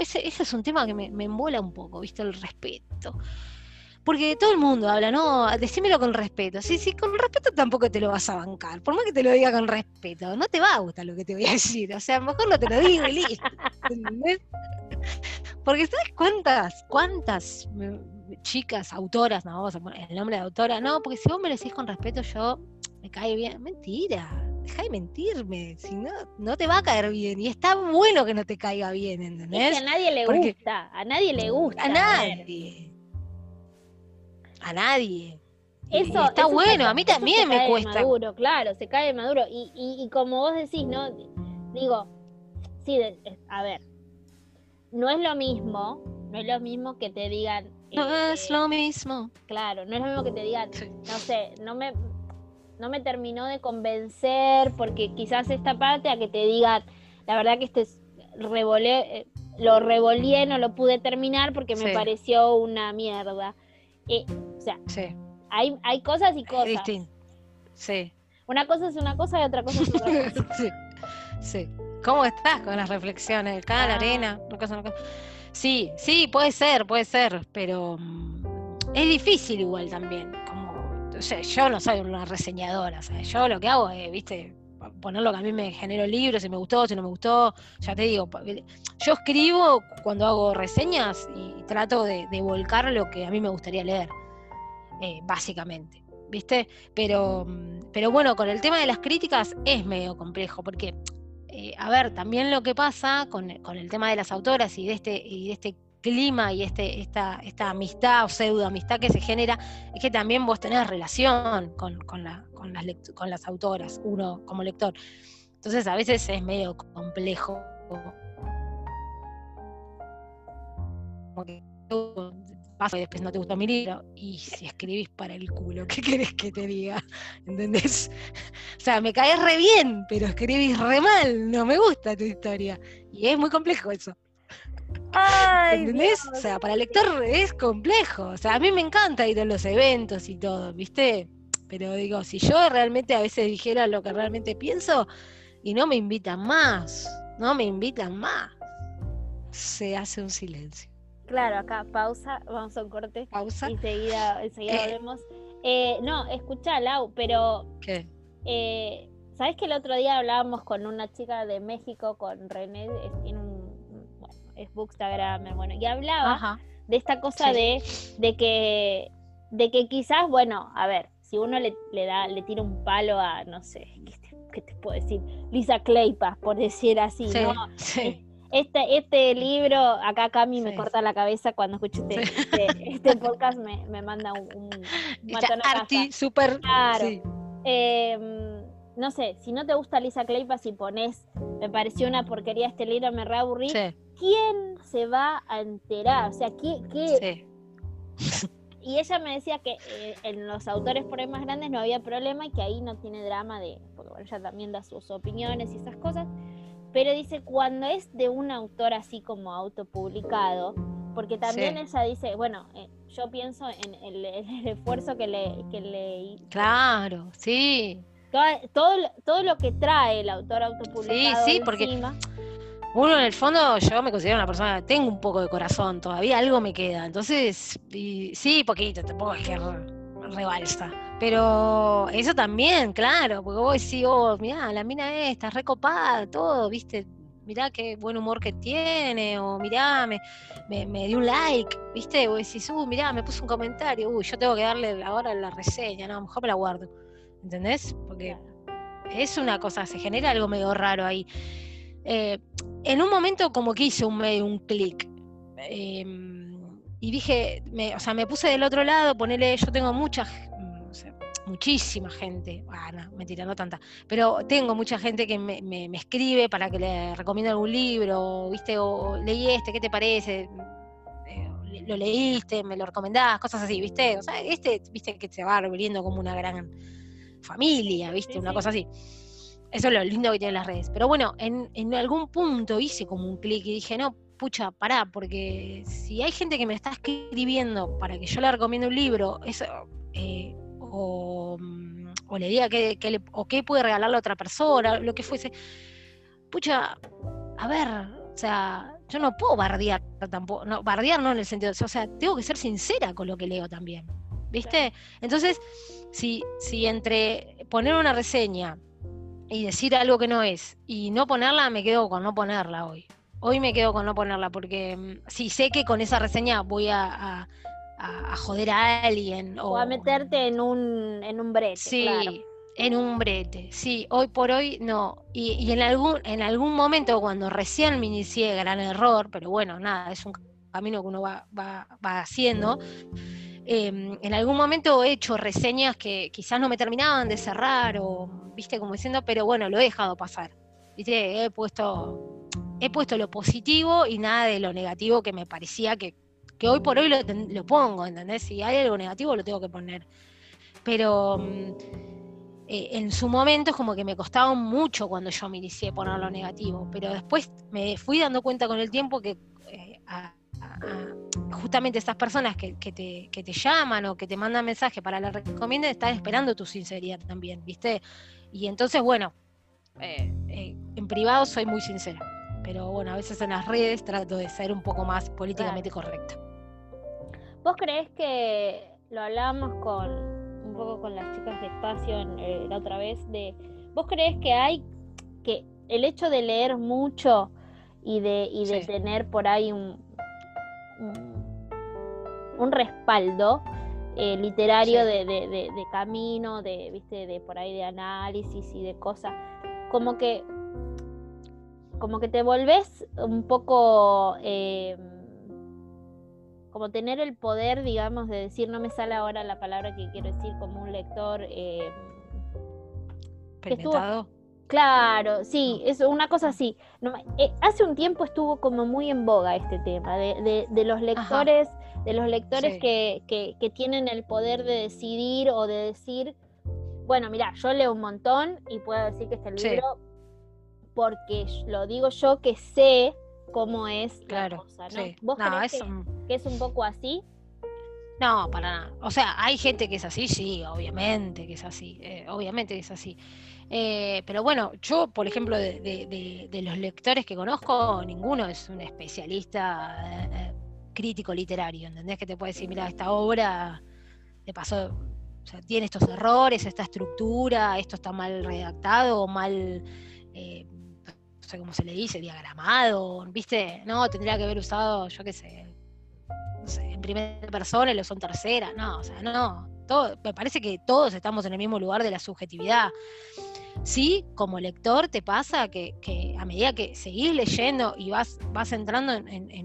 ese, ese es un tema que me, me embola un poco, ¿viste? El respeto. Porque todo el mundo habla, no, decímelo con respeto. Sí, sí, con respeto tampoco te lo vas a bancar. Por más que te lo diga con respeto, no te va a gustar lo que te voy a decir. O sea, mejor no te lo digo y listo. ¿Entendés? Porque ¿sabes cuántas, cuántas chicas, autoras, no vamos a poner el nombre de autora, no, porque si vos me lo decís con respeto, yo me cae bien. Mentira, deja de mentirme, si no, no te va a caer bien. Y está bueno que no te caiga bien, ¿entendés? Es que a nadie le gusta, a nadie le gusta. A nadie a nadie. Eso, está bueno, a mí también me cuesta. Maduro, claro, se cae maduro. Y, y, como vos decís, ¿no? Digo, sí, a ver, no es lo mismo, no es lo mismo que te digan. No es lo mismo. Claro, no es lo mismo que te digan, no sé, no me, no me terminó de convencer porque quizás esta parte a que te digan, la verdad que este revolé, eh, lo revolé, no lo pude terminar porque me pareció una mierda. Eh, o sea, hay, hay cosas y cosas. Sí. Una cosa es una cosa y otra cosa es otra cosa. sí. sí. ¿Cómo estás con las reflexiones? Cada la ah. arena, Sí, sí, puede ser, puede ser, pero mm, es difícil igual también. Como, o sea, yo no soy una reseñadora, o sea, yo lo que hago es, viste, poner lo que a mí me generó el libro, si me gustó, si no me gustó, ya te digo, yo escribo cuando hago reseñas y trato de, volcar lo que a mí me gustaría leer, eh, básicamente, ¿viste? Pero, pero bueno, con el tema de las críticas es medio complejo, porque, eh, a ver, también lo que pasa con, el tema de las autoras y de este, y de este clima y este, esta, esta amistad o pseudo amistad que se genera, es que también vos tenés relación con, con, la, con, las, con las autoras, uno como lector. Entonces a veces es medio complejo. Pasa y después no te gustó mi libro. Y si escribís para el culo, ¿qué querés que te diga? ¿Entendés? O sea, me caes re bien, pero escribís re mal, no me gusta tu historia. Y es muy complejo eso. ¿Entendés? O sea, para el lector es complejo. O sea, a mí me encanta ir a los eventos y todo, ¿viste? Pero digo, si yo realmente a veces dijera lo que realmente pienso y no me invitan más, no me invitan más, se hace un silencio. Claro, acá pausa, vamos a un corte. Pausa. Y enseguida, enseguida eh. volvemos. Eh, no, escucha, Lau, pero. ¿Qué? Eh, ¿Sabes que el otro día hablábamos con una chica de México, con René, tiene un. Bueno, es Bookstagram, bueno, y hablaba de esta cosa de, de que. De que quizás, bueno, a ver, si uno le, le da, le tira un palo a, no sé, ¿qué te, puedo decir? Lisa Claypas, por decir así, ¿no? Sí. Este, este libro, acá Cami me corta la cabeza cuando escuché este, este, este, podcast, me, me, manda un, un Arti, súper. Claro. Em, no sé, si no te gusta Lisa Claypas y pones, me pareció una porquería este libro, me reaburrí. ¿Quién se va a enterar? O sea, ¿qué, qué, y ella me decía que eh, en los autores por ahí más grandes no había problema y que ahí no tiene drama de, porque bueno, ella también da sus opiniones y esas cosas, pero dice cuando es de un autor así como autopublicado, porque también ella dice, bueno, eh, yo pienso en el, esfuerzo que le, que le... Claro, sí. Todo, todo, lo que trae el autor autopublicado. Sí, sí, porque uno en el fondo, yo me considero una persona, tengo un poco de corazón, todavía algo me queda. Entonces, sí, poquito, tampoco es que rebalsa. Pero eso también, claro, porque vos decís, oh, mirá, la mina esta, recopada, todo, viste, mirá qué buen humor que tiene, o mirá, me, me, dio un like, viste, vos decís, uh, mirá, me puso un comentario, uy, yo tengo que darle ahora la reseña, no, mejor me la guardo, ¿entendés? Porque es una cosa, se genera algo medio raro ahí. Eh, en un momento como que hice un, un clic. Em, y dije, me, o sea, me puse del otro lado, ponerle, yo tengo mucha, muchísima gente, ah, no, mentira, no tanta, pero tengo mucha gente que me, me, escribe para que le recomiende algún libro, viste, o leí este, ¿qué te parece? Eh, lo leíste, me lo recomendás, cosas así, ¿viste? O sea, este, viste, que se va revolviendo como una gran familia, ¿viste? una cosa así. Eso es lo lindo que tienen las redes. Pero bueno, en, algún punto hice como un clic y dije, no, pucha, pará, porque si hay gente que me está escribiendo para que yo le recomiende un libro, eso, eh, o, le diga que, le, o qué puede regalarle a otra persona, lo que fuese, pucha, a ver, o sea, yo no puedo bardear tampoco, no, bardear no en el sentido, o sea, tengo que ser sincera con lo que leo también, ¿viste? Entonces, si, si entre poner una reseña, y decir algo que no es y no ponerla, me quedo con no ponerla hoy. Hoy me quedo con no ponerla porque mm, sí sé que con esa reseña voy a, a, joder a alguien. O, a meterte en un, en un brete. Sí, en un brete. Sí, hoy por hoy no. Y, y, en, algún, en algún momento, cuando recién me inicié, gran error, pero bueno, nada, es un camino que uno va, va, va haciendo. Em, en algún momento he hecho reseñas que quizás no me terminaban de cerrar o, viste, como diciendo, pero bueno, lo he dejado pasar. Viste, he puesto, he puesto lo positivo y nada de lo negativo que me parecía que, hoy por hoy lo, pongo, ¿entendés? Si hay algo negativo lo tengo que poner. Pero mm, eh, en su momento es como que me costaba mucho cuando yo me inicié poner lo negativo, pero después me fui dando cuenta con el tiempo que eh, justamente estas personas que, te, te, llaman o que te mandan mensajes para la recomienda están esperando tu sinceridad también, ¿viste? Y entonces, bueno, eh, eh, en privado soy muy sincera, pero bueno, a veces en las redes trato de ser un poco más políticamente correcta. ¿Vos crees que lo hablamos con un poco con las chicas de espacio eh, la otra vez de vos crees que hay que el hecho de leer mucho y de, y de tener por ahí un, un, respaldo eh, literario de, camino, de, viste, de por ahí de análisis y de cosas, como que, como que te volvés un poco, em, como tener el poder, digamos, de decir, no me sale ahora la palabra que quiero decir como un lector. Eh, Claro, sí, es una cosa así. Eh, hace un tiempo estuvo como muy en boga este tema de, de, los lectores de los lectores Sí. que, que- que tienen el poder de decidir o de decir, bueno, mira, yo leo un montón y puedo decir que este Sí. libro, porque lo digo yo que sé cómo es Claro, la cosa, ¿no? sí. ¿Vos No, creés es que, un- que es un poco así? No, para nada. O sea, hay gente que es así, sí, obviamente que es así, eh, obviamente que es así. Eh, pero bueno, yo, por ejemplo, de, de- de- de los lectores que conozco, ninguno es un especialista eh, crítico literario, ¿entendés? Que te puede decir, mira, esta obra le pasó, o sea, tiene estos errores, esta estructura, esto está mal redactado o mal, eh, sé cómo se le dice, diagramado, ¿viste? No, tendría que haber usado, yo qué sé, no sé, en primera persona y lo son tercera. No, o sea, no. Todo, me parece que todos estamos en el mismo lugar de la subjetividad. Sí, como lector te pasa que, a medida que seguís leyendo y vas, vas entrando en, en-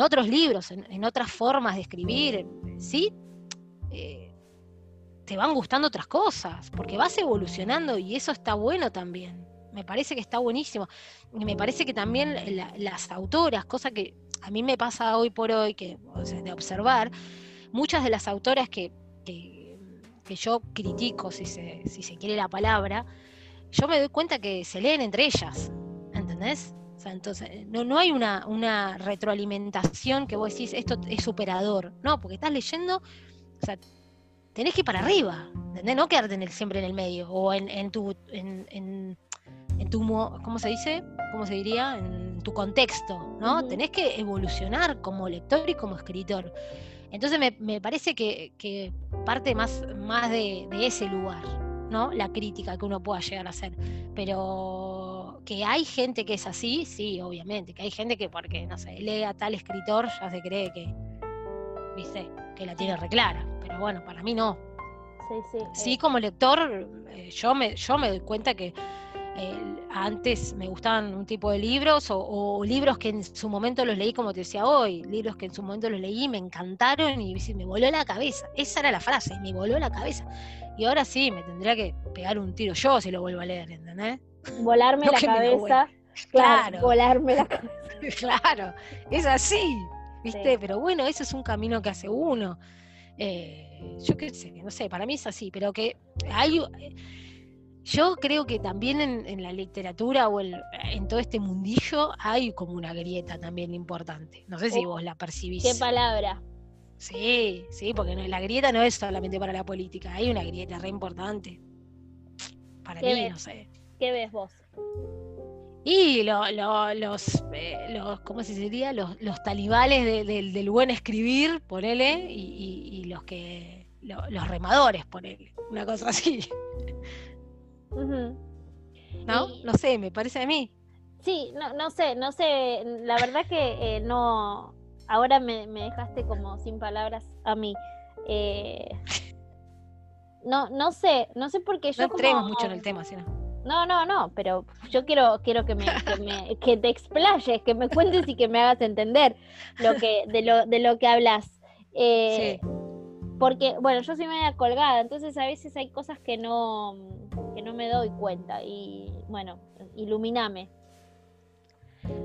otros libros, en, en otras formas de escribir, sí, eh, te van gustando otras cosas, porque vas evolucionando y eso está bueno también. Me parece que está buenísimo. Y me parece que también la- las autoras, cosa que a mí me pasa hoy por hoy, que, o sea, de observar, muchas de las autoras que, que, que yo critico, si se, si se quiere la palabra, yo me doy cuenta que se leen entre ellas, ¿entendés? O sea, entonces, no, no hay una, una retroalimentación que vos decís, esto es superador, no, porque estás leyendo, o sea, tenés que ir para arriba, ¿entendés? No quedarte en el- siempre en el medio, o en, en tu... En, en- en tu, mo- ¿cómo se dice? ¿Cómo se diría? En tu contexto, ¿no? Ujú. Tenés que evolucionar como lector y como escritor. Entonces me, me parece que, que parte más, más de, de ese lugar, ¿no? La crítica que uno pueda llegar a hacer. Pero que hay gente que es así, sí, obviamente. Que hay gente que porque, no sé, lee a tal escritor ya se cree que, viste, que la tiene reclara. Pero bueno, para mí no. Sí, sí. Sí, eh, como lector, eh, yo, me, yo me doy cuenta que eh, antes me gustaban un tipo de libros o, o libros que en su momento los leí, como te decía hoy, libros que en su momento los leí, me encantaron y me voló la cabeza. Esa era la frase, me voló la cabeza. Y ahora sí, me tendría que pegar un tiro yo si lo vuelvo a leer, ¿entendés? volarme no la cabeza. Claro, Claro. volarme la cabeza. claro, es así, ¿viste? Sí. Pero bueno, eso es un camino que hace uno. Eh, yo qué sé, no sé, para mí es así, pero que hay. Yo creo que también en, en la literatura o el- en todo este mundillo hay como una grieta también importante. No sé si Oh, vos la percibís. Qué palabra. Sí, sí, porque no- la grieta no es solamente para la política, hay una grieta re importante. Para ¿Qué mí, ves? no sé. ¿Qué ves vos? Y lo- lo- los, eh, los, ¿cómo se diría? Los, los talibales de- del- del buen escribir, ponele, y, y- y los que, lo- los remadores, ponele, una cosa así, ¿no? Y- No sé, me parece a mí. Sí, no, no sé, no sé, la verdad que eh, no, ahora me, me dejaste como sin palabras a mí. Eh, no, no sé, no sé por qué yo No entremos mucho en el tema, sino. No, no, no, pero yo quiero, quiero que me, que me- que te explayes, que me cuentes y que me hagas entender lo que, de lo, de lo que hablas. Eh, Sí. Porque, bueno, yo soy media colgada, entonces a veces hay cosas que no, que no me doy cuenta. Y bueno, ilumíname.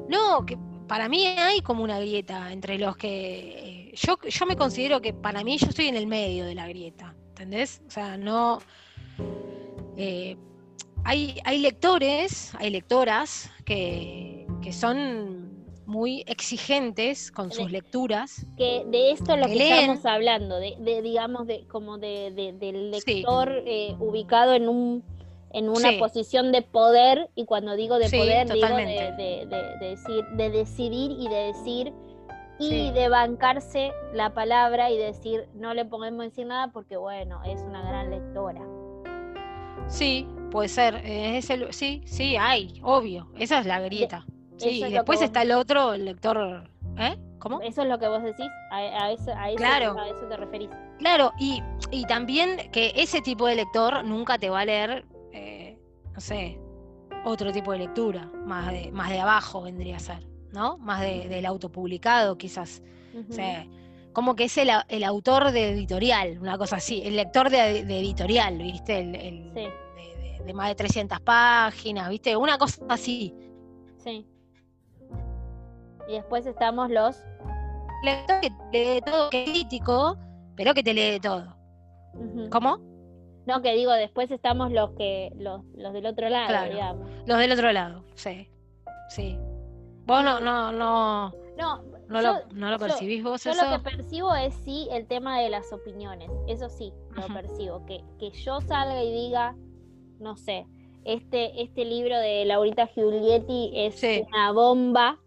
No, que para mí hay como una grieta entre los que. yo, yo me considero que para mí yo estoy en el medio de la grieta, ¿entendés? O sea, no. eh, hay, hay lectores, hay lectoras que, que son muy exigentes con sus De- lecturas. Que de esto es lo Que que estamos hablando, de, de, digamos, de como de, de- del Sí. lector eh, ubicado en un en una Sí. posición de poder, y cuando digo de Sí, poder, digo de, totalmente. de- de- de decir, de decidir y de decir y Sí. de bancarse la palabra y decir, no le podemos decir nada porque bueno, es una gran lectora. Sí, puede ser. es el- sí, sí, hay, obvio. Esa es la grieta. Sí, y después vos- está el otro, el lector. ¿Eh? ¿Cómo? Eso es lo que vos decís, a, a eso, a, eso, Claro. a eso te referís. Claro, y, y también que ese tipo de lector nunca te va a leer, eh, no sé, otro tipo de lectura, más de, más de abajo vendría a ser, ¿no? Más de, del autopublicado, quizás. O sea, como que es el, el autor de editorial, una cosa así, el lector de, de editorial, ¿viste? El, el- Sí. de, de- de más de 300 páginas, ¿viste? Una cosa así. Sí. Y después estamos los lector que te lee todo, crítico, pero que te lee todo. ¿Cómo? No, que digo, después estamos los que los, los del otro lado, digamos. Los del otro lado, sí. Sí. Vos no, no, no. No, ¿No, lo, ¿No, lo, percibís vos yo lo que percibo es sí el tema de las opiniones. Eso sí, lo percibo. Que, que yo salga y diga, no sé, este, este libro de Laurita Giulietti es una bomba.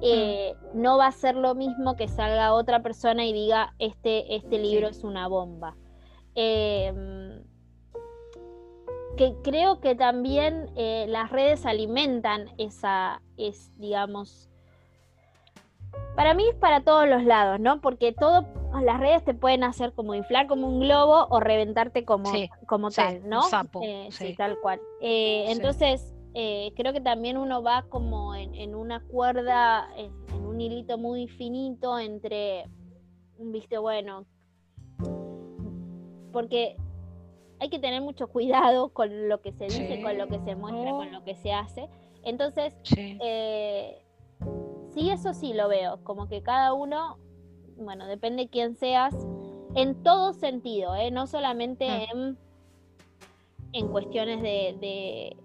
Eh, no va a ser lo mismo que salga otra persona y diga este, este libro es una bomba. Em, que creo que también eh, las redes alimentan esa, es, digamos, para mí es para todos los lados, ¿no? Porque todo, las redes te pueden hacer como inflar como un globo o reventarte como, como tal, ¿no? Eh, sí. tal cual. Eh, creo que también uno va como en, una cuerda, en, un hilito muy finito entre, viste, bueno, porque hay que tener mucho cuidado con lo que se dice, con lo que se muestra, con lo que se hace. Entonces, eh, sí. eso sí lo veo, como que cada uno, bueno, depende quién seas, en todo sentido, ¿eh? no solamente ah. en, en, cuestiones de, de,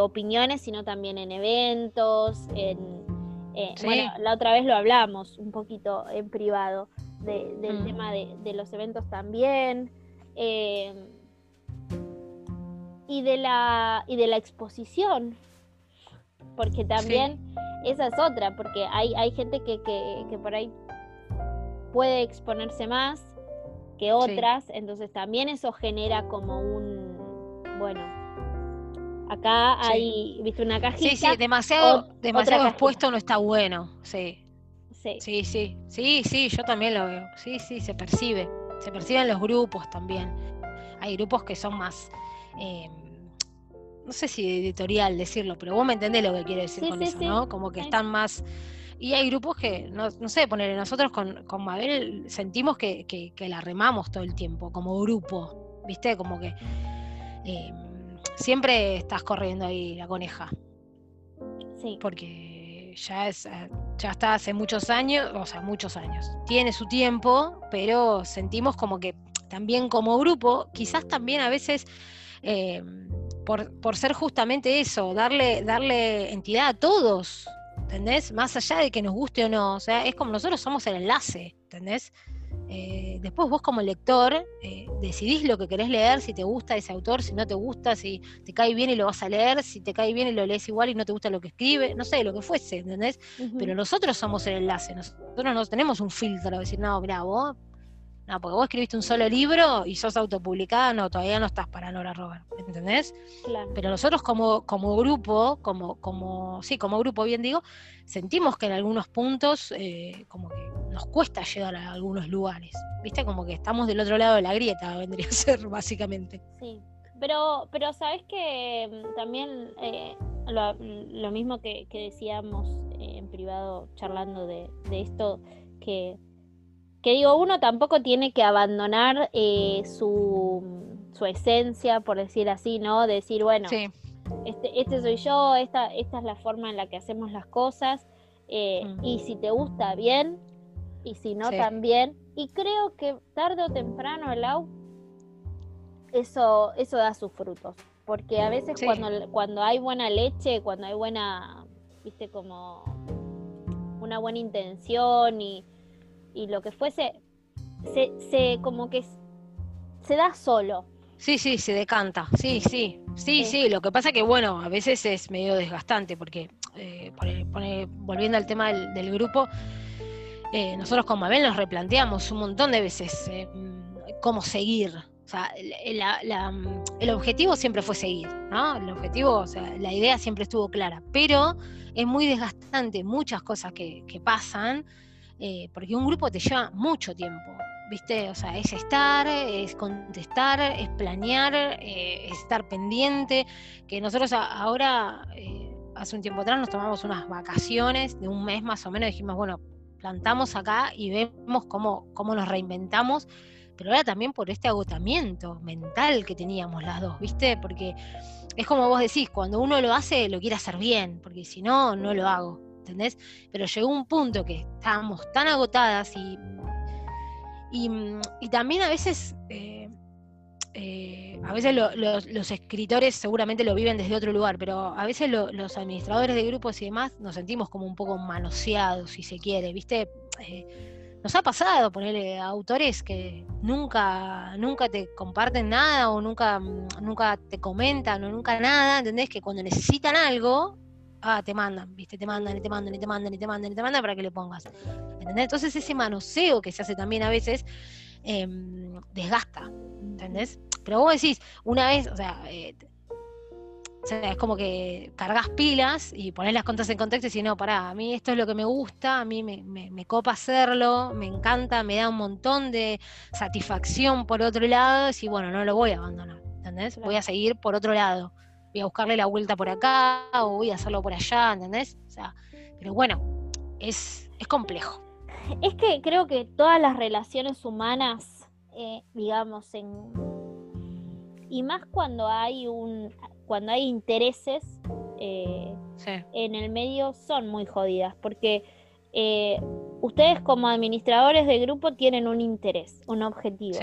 opiniones, sino también en eventos, en... Eh, bueno, la otra vez lo hablamos un poquito en privado del mm. tema de, los eventos también. Eh, y de la y de la exposición porque también esa es otra porque hay, hay gente que, que, por ahí puede exponerse más que otras entonces también eso genera como un bueno acá hay viste una cajita sí sí demasiado demasiado expuesto no está bueno sí. Sí. Sí sí. Sí sí yo también lo veo. Sí sí se percibe. Se perciben los grupos también. Hay grupos que son más, eh, no sé si editorial decirlo, pero vos me entendés lo que quiero decir con eso, ¿no? Como que están más... Y hay grupos que, no, no sé, poner nosotros con, con Mabel sentimos que, que, la remamos todo el tiempo, como grupo, ¿viste? Como que eh, siempre estás corriendo ahí la coneja. Sí. Porque ya es, eh, ya está hace muchos años, o sea, muchos años. Tiene su tiempo, pero sentimos como que también como grupo, quizás también a veces eh, por, ser justamente eso, darle, darle entidad a todos, ¿entendés? Más allá de que nos guste o no, o sea, es como nosotros somos el enlace, ¿entendés? Eh, después vos como lector eh, decidís lo que querés leer, si te gusta ese autor, si no te gusta, si te cae bien y lo vas a leer, si te cae bien y lo lees igual y no te gusta lo que escribe, no sé, lo que fuese, ¿entendés? Pero nosotros somos el enlace, nosotros no tenemos un filtro, decir, no, mira, vos no, porque vos escribiste un solo libro y sos autopublicada, no, todavía no estás para Nora Robert, ¿entendés? Pero nosotros como, como grupo, como, como, sí, como grupo bien digo, sentimos que en algunos puntos eh, como que nos cuesta llegar a algunos lugares, ¿viste? Como que estamos del otro lado de la grieta, vendría a ser básicamente. Sí, pero, pero sabes que mm, también eh, lo, mismo que, decíamos eh, en privado charlando de, de esto, que que digo, uno tampoco tiene que abandonar eh, su, su, esencia, por decir así, ¿no? Decir, bueno, este, este soy yo, esta, esta es la forma en la que hacemos las cosas, eh, y si te gusta, bien, y si no, también. Y creo que tarde o temprano, Lau, eso, eso da sus frutos. Porque a veces cuando, cuando hay buena leche, cuando hay buena, viste, como una buena intención y y lo que fuese, se, se como que se da solo. Sí, sí, se decanta. Sí, sí, sí, sí. Lo que pasa que, bueno, a veces es medio desgastante porque, eh, volviendo al tema del, grupo, eh, nosotros con Mabel nos replanteamos un montón de veces eh, cómo seguir. O sea, el objetivo siempre fue seguir, ¿no? El objetivo, o sea, la idea siempre estuvo clara, pero es muy desgastante muchas cosas que, que pasan eh, porque un grupo te lleva mucho tiempo, ¿viste? O sea, es estar, es contestar, es planear, eh, es estar pendiente, que nosotros ahora, eh, hace un tiempo atrás, nos tomamos unas vacaciones de un mes más o menos, dijimos, bueno, plantamos acá y vemos cómo, cómo nos reinventamos, pero ahora también por este agotamiento mental que teníamos las dos, ¿viste? Porque es como vos decís, cuando uno lo hace, lo quiere hacer bien, porque si no, no lo hago. ¿Entendés? Pero llegó un punto que estábamos tan agotadas y, y, también a veces... Eh, eh, a veces los escritores seguramente lo viven desde otro lugar, pero a veces los administradores de grupos y demás nos sentimos como un poco manoseados, si se quiere, ¿viste? Eh, nos ha pasado ponerle autores que nunca, nunca te comparten nada o nunca, nunca te comentan o nunca nada, ¿entendés? Que cuando necesitan algo, ah, te mandan, ¿viste? Te mandan y te mandan y te mandan y te mandan y te mandan para que le pongas. ¿Entendés? Entonces ese manoseo que se hace también a veces em, desgasta, ¿entendés? Pero vos decís, una vez, o sea, eh, es como que cargas pilas y pones las contas en contexto y decís, no, pará, a mí esto es lo que me gusta, a mí me, copa hacerlo, me encanta, me da un montón de satisfacción por otro lado, y bueno, no lo voy a abandonar, ¿entendés? Voy a seguir por otro lado, voy a buscarle la vuelta por acá o voy a hacerlo por allá, ¿entendés? O sea, pero bueno, es, es complejo. Es que creo que todas las relaciones humanas, eh, digamos, en y más cuando hay un cuando hay intereses eh, en el medio son muy jodidas porque eh, ustedes como administradores de grupo tienen un interés, un objetivo.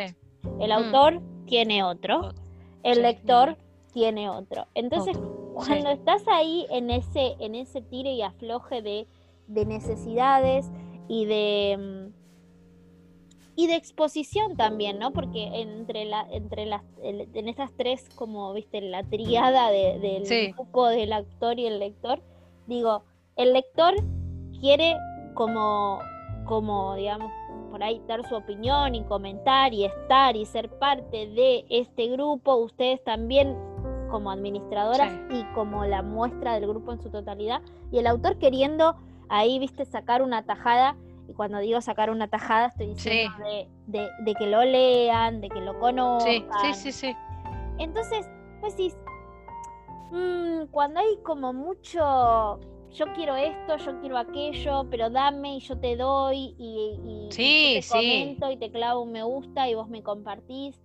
El mm. autor tiene otro, el lector tiene otro. Entonces, cuando estás ahí en ese, en ese tire y afloje de, de necesidades y de mm, y de exposición también, ¿no? Porque entre la, entre las, en estas tres, como viste, la triada del grupo del actor y el lector, digo, el lector quiere como, como, digamos, por ahí dar su opinión y comentar y estar y ser parte de este grupo, ustedes también como administradoras y como la muestra del grupo en su totalidad, y el autor queriendo ahí, viste, sacar una tajada y cuando digo sacar una tajada, estoy diciendo de, que lo lean, de que lo conozcan. Sí, sí, sí. Entonces, pues sí, mm, cuando hay como mucho, yo quiero esto, yo quiero aquello, pero dame y yo te doy y, te comento y te clavo un me gusta y vos me compartís.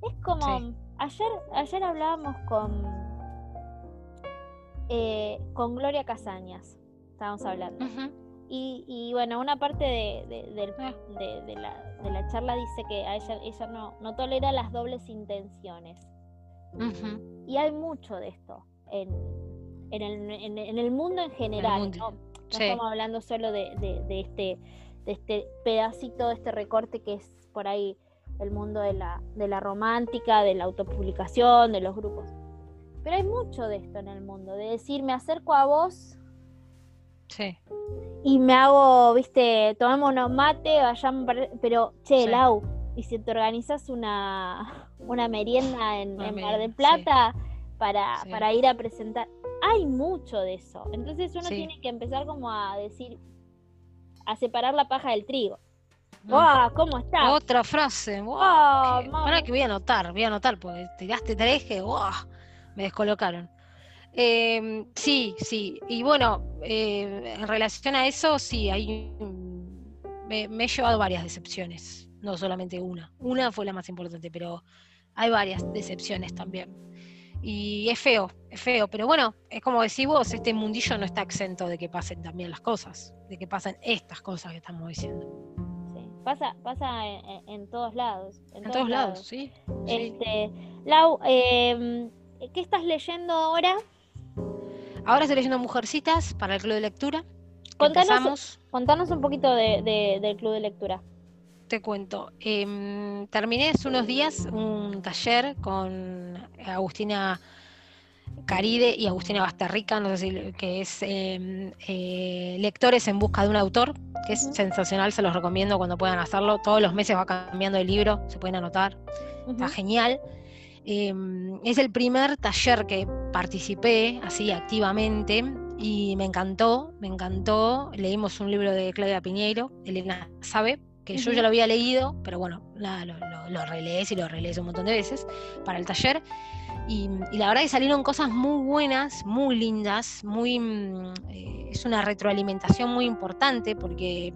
Es como, ayer, ayer hablábamos con, eh, con Gloria Casañas, estábamos hablando. Y, bueno, una parte de, ah. de, la, charla dice que a ella, ella no, no tolera las dobles intenciones. Y hay mucho de esto en, en, el, en, el, mundo en general. ¿no? estamos hablando solo de, este, de este pedacito, de este recorte que es por ahí el mundo de la, de la romántica, de la autopublicación, de los grupos. Pero hay mucho de esto en el mundo, de decir, me acerco a vos Sí. Y me hago, viste, tomamos unos mate, vayamos, pero, che, Lau, y si te organizas una, una merienda en, Mar del Plata para, para ir a presentar, hay mucho de eso. Entonces uno tiene que empezar como a decir, a separar la paja del trigo. ¡Wow! ¿Cómo está? Otra frase. ¡Wow! Para que voy a anotar, voy a anotar, porque tiraste tres que ¡wow! me descolocaron. Em, sí, sí. Y bueno, eh, en relación a eso, sí, hay, me, he llevado varias decepciones, no solamente una. Una fue la más importante, pero hay varias decepciones también. Y es feo, es feo, pero bueno, es como decís vos, este mundillo no está exento de que pasen también las cosas, de que pasen estas cosas que estamos diciendo. Pasa, pasa en, todos lados. En, todos, lados, sí. Este, Lau, em, ¿qué estás leyendo ahora? Ahora estoy leyendo Mujercitas para el club de lectura. Contanos, contanos un poquito del club de lectura. Te cuento. Em, terminé hace unos días un taller con Agustina Caride y Agustina Basterrica, no sé si que es em, eh, Lectores en busca de un autor, que es sensacional, se los recomiendo cuando puedan hacerlo. Todos los meses va cambiando el libro, se pueden anotar. Está genial. Em, es el primer taller que participé así activamente y me encantó, me encantó. Leímos un libro de Claudia Piñeiro, Elena sabe, que yo ya lo había leído, pero bueno, lo, lo, relees y lo relees un montón de veces para el taller. Y, la verdad que salieron cosas muy buenas, muy lindas, muy mm, eh, es una retroalimentación muy importante porque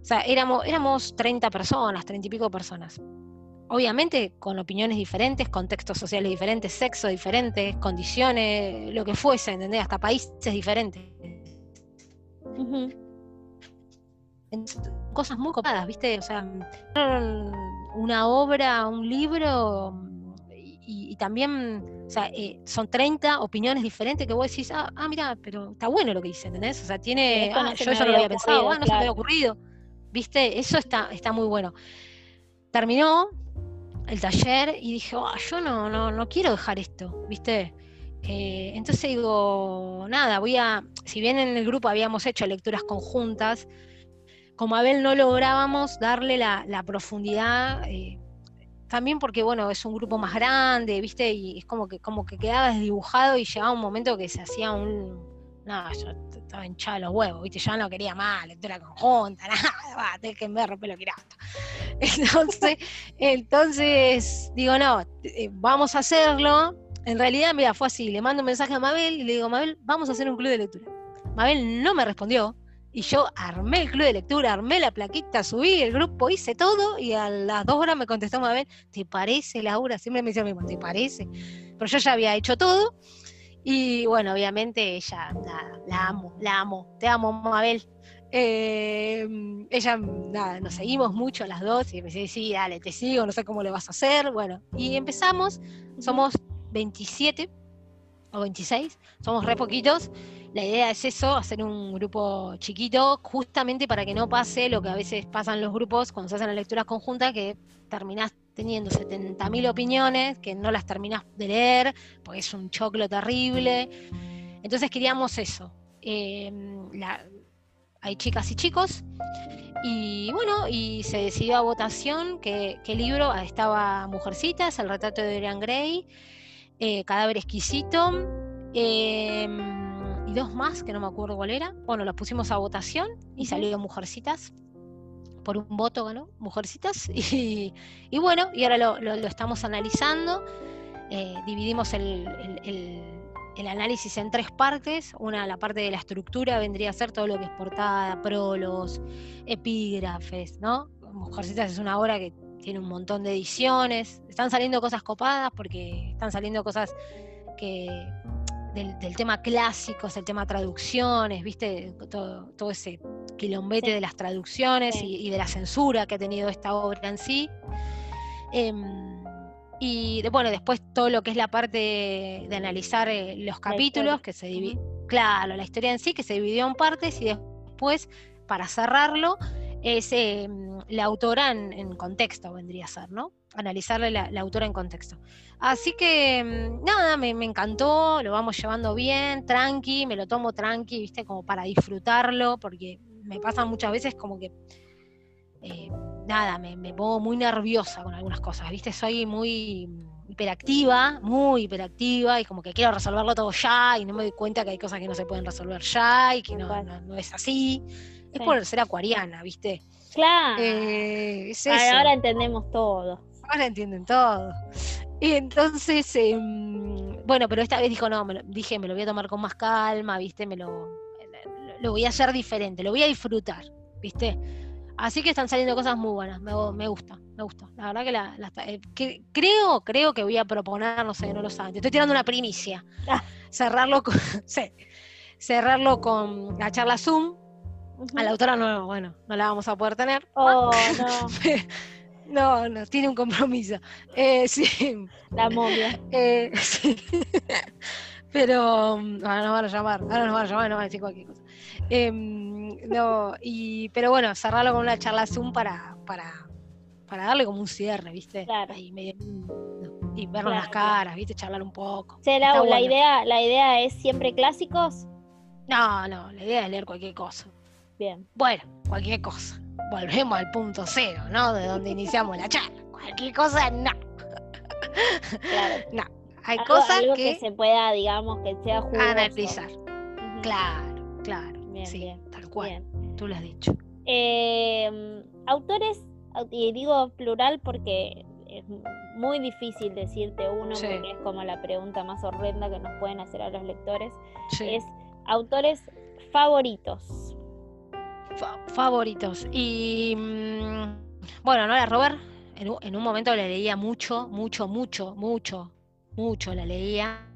o sea, éramos, éramos 30 personas, 30 y pico personas obviamente con opiniones diferentes, contextos sociales diferentes, sexo diferente, condiciones, lo que fuese, ¿entendés? Hasta países diferentes. cosas muy copadas, ¿viste? O sea, una obra, un libro, y, también, o sea, eh, son 30 opiniones diferentes que vos decís, ah, ah, mira, pero está bueno lo que dice, ¿entendés? O sea, tiene, ah, yo ya no lo había pensado, ah, no se me había ocurrido, ¿viste? Eso está, está muy bueno. Terminó el taller y dije, oh, yo no, no, no quiero dejar esto, ¿viste? Eh, entonces digo, nada, voy a, si bien en el grupo habíamos hecho lecturas conjuntas, como Abel no lográbamos darle la, profundidad, eh, también porque bueno, es un grupo más grande, ¿viste? Y es como que, como que quedaba desdibujado y llegaba un momento que se hacía un. No, yo estaba hinchado los huevos, ¿viste? Yo no quería más, lectura conjunta, nada, va, tenés que me romper lo que Entonces, entonces, digo, no, eh, vamos a hacerlo. En realidad, mira, fue así, le mando un mensaje a Mabel y le digo, Mabel, vamos a hacer un club de lectura. Mabel no me respondió, y yo armé el club de lectura, armé la plaquita, subí el grupo, hice todo y a las dos horas me contestó Mabel, ¿te parece Laura? Siempre me decía lo mismo, ¿te parece? Pero yo ya había hecho todo y bueno, obviamente ella, nada, la amo, la amo, te amo Mabel. Eh, ella, nada, nos seguimos mucho las dos y me dice, sí, dale, te sigo, no sé cómo le vas a hacer. Bueno, y empezamos, somos 27 o 26, somos re poquitos la idea es eso, hacer un grupo chiquito, justamente para que no pase lo que a veces pasan los grupos cuando se hacen las lecturas conjuntas, que terminás teniendo 70.000 opiniones, que no las terminás de leer, porque es un choclo terrible. Entonces queríamos eso. Em, hay chicas y chicos. Y bueno, y se decidió a votación que, qué libro estaba Mujercitas, el retrato de Dorian Gray, eh, Cadáver exquisito. Em, dos más, que no me acuerdo cuál era. Bueno, los pusimos a votación y salió Mujercitas. Por un voto ganó Mujercitas. Y, y bueno, y ahora lo, estamos analizando. Eh, dividimos el, el, análisis en tres partes. Una, la parte de la estructura, vendría a ser todo lo que es portada, prólogos, epígrafes, ¿no? Mujercitas es una obra que tiene un montón de ediciones. Están saliendo cosas copadas porque están saliendo cosas que del, tema clásicos, el tema traducciones, viste, todo, ese quilombete de las traducciones y, de la censura que ha tenido esta obra en sí. Em, y bueno, después todo lo que es la parte de, analizar eh, los capítulos, que se divide, claro, la historia en sí, que se dividió en partes y después, para cerrarlo, es em, la autora en, contexto, vendría a ser, ¿no? Analizarle la, autora en contexto. Así que, em, nada, me, encantó, lo vamos llevando bien, tranqui, me lo tomo tranqui, ¿viste? Como para disfrutarlo, porque me pasa muchas veces como que, eh, nada, me, me, pongo muy nerviosa con algunas cosas, ¿viste? Soy muy hiperactiva, muy hiperactiva, y como que quiero resolverlo todo ya, y no me doy cuenta que hay cosas que no se pueden resolver ya, y que no, no es así es por ser acuariana, ¿viste? Claro. Eh, ahora entendemos todo. Ahora entienden todo. Y entonces, em, bueno, pero esta vez dijo, no, me dije, me lo voy a tomar con más calma, ¿viste? Me lo, lo voy a hacer diferente, lo voy a disfrutar, ¿viste? Así que están saliendo cosas muy buenas, me, gusta, me gusta. La verdad que, la, eh, creo, creo que voy a proponer, no sé, no lo saben, te estoy tirando una primicia. Ah. Cerrarlo con, sí, cerrarlo con la charla Zoom, a la autora no, bueno, no la vamos a poder tener. Oh, no. No, no, tiene un compromiso. Eh, sí. La momia. Eh, sí. Pero mm, ahora nos van a llamar, ahora nos van a llamar, nos van a decir cualquier cosa. Em, no, y, pero bueno, cerrarlo con una charla Zoom para, para, para darle como un cierre, ¿viste? Claro. y vernos las caras, ¿viste? Charlar un poco. la, idea, ¿La idea es siempre clásicos? No, no, la idea es leer cualquier cosa. Bien. Bueno, cualquier cosa. Volvemos al punto cero, ¿no? De donde iniciamos la charla. Cualquier cosa, no. Claro. No. Hay cosas que, se pueda, digamos, que sea justo. Analizar. Claro, claro. Bien, sí, tal cual. Tú lo has dicho. Em, autores, y digo plural porque es muy difícil decirte uno, porque es como la pregunta más horrenda que nos pueden hacer a los lectores. Es autores favoritos favoritos. Y mm, bueno, no la Robert, en, un momento la leía mucho, mucho, mucho, mucho, mucho la leía.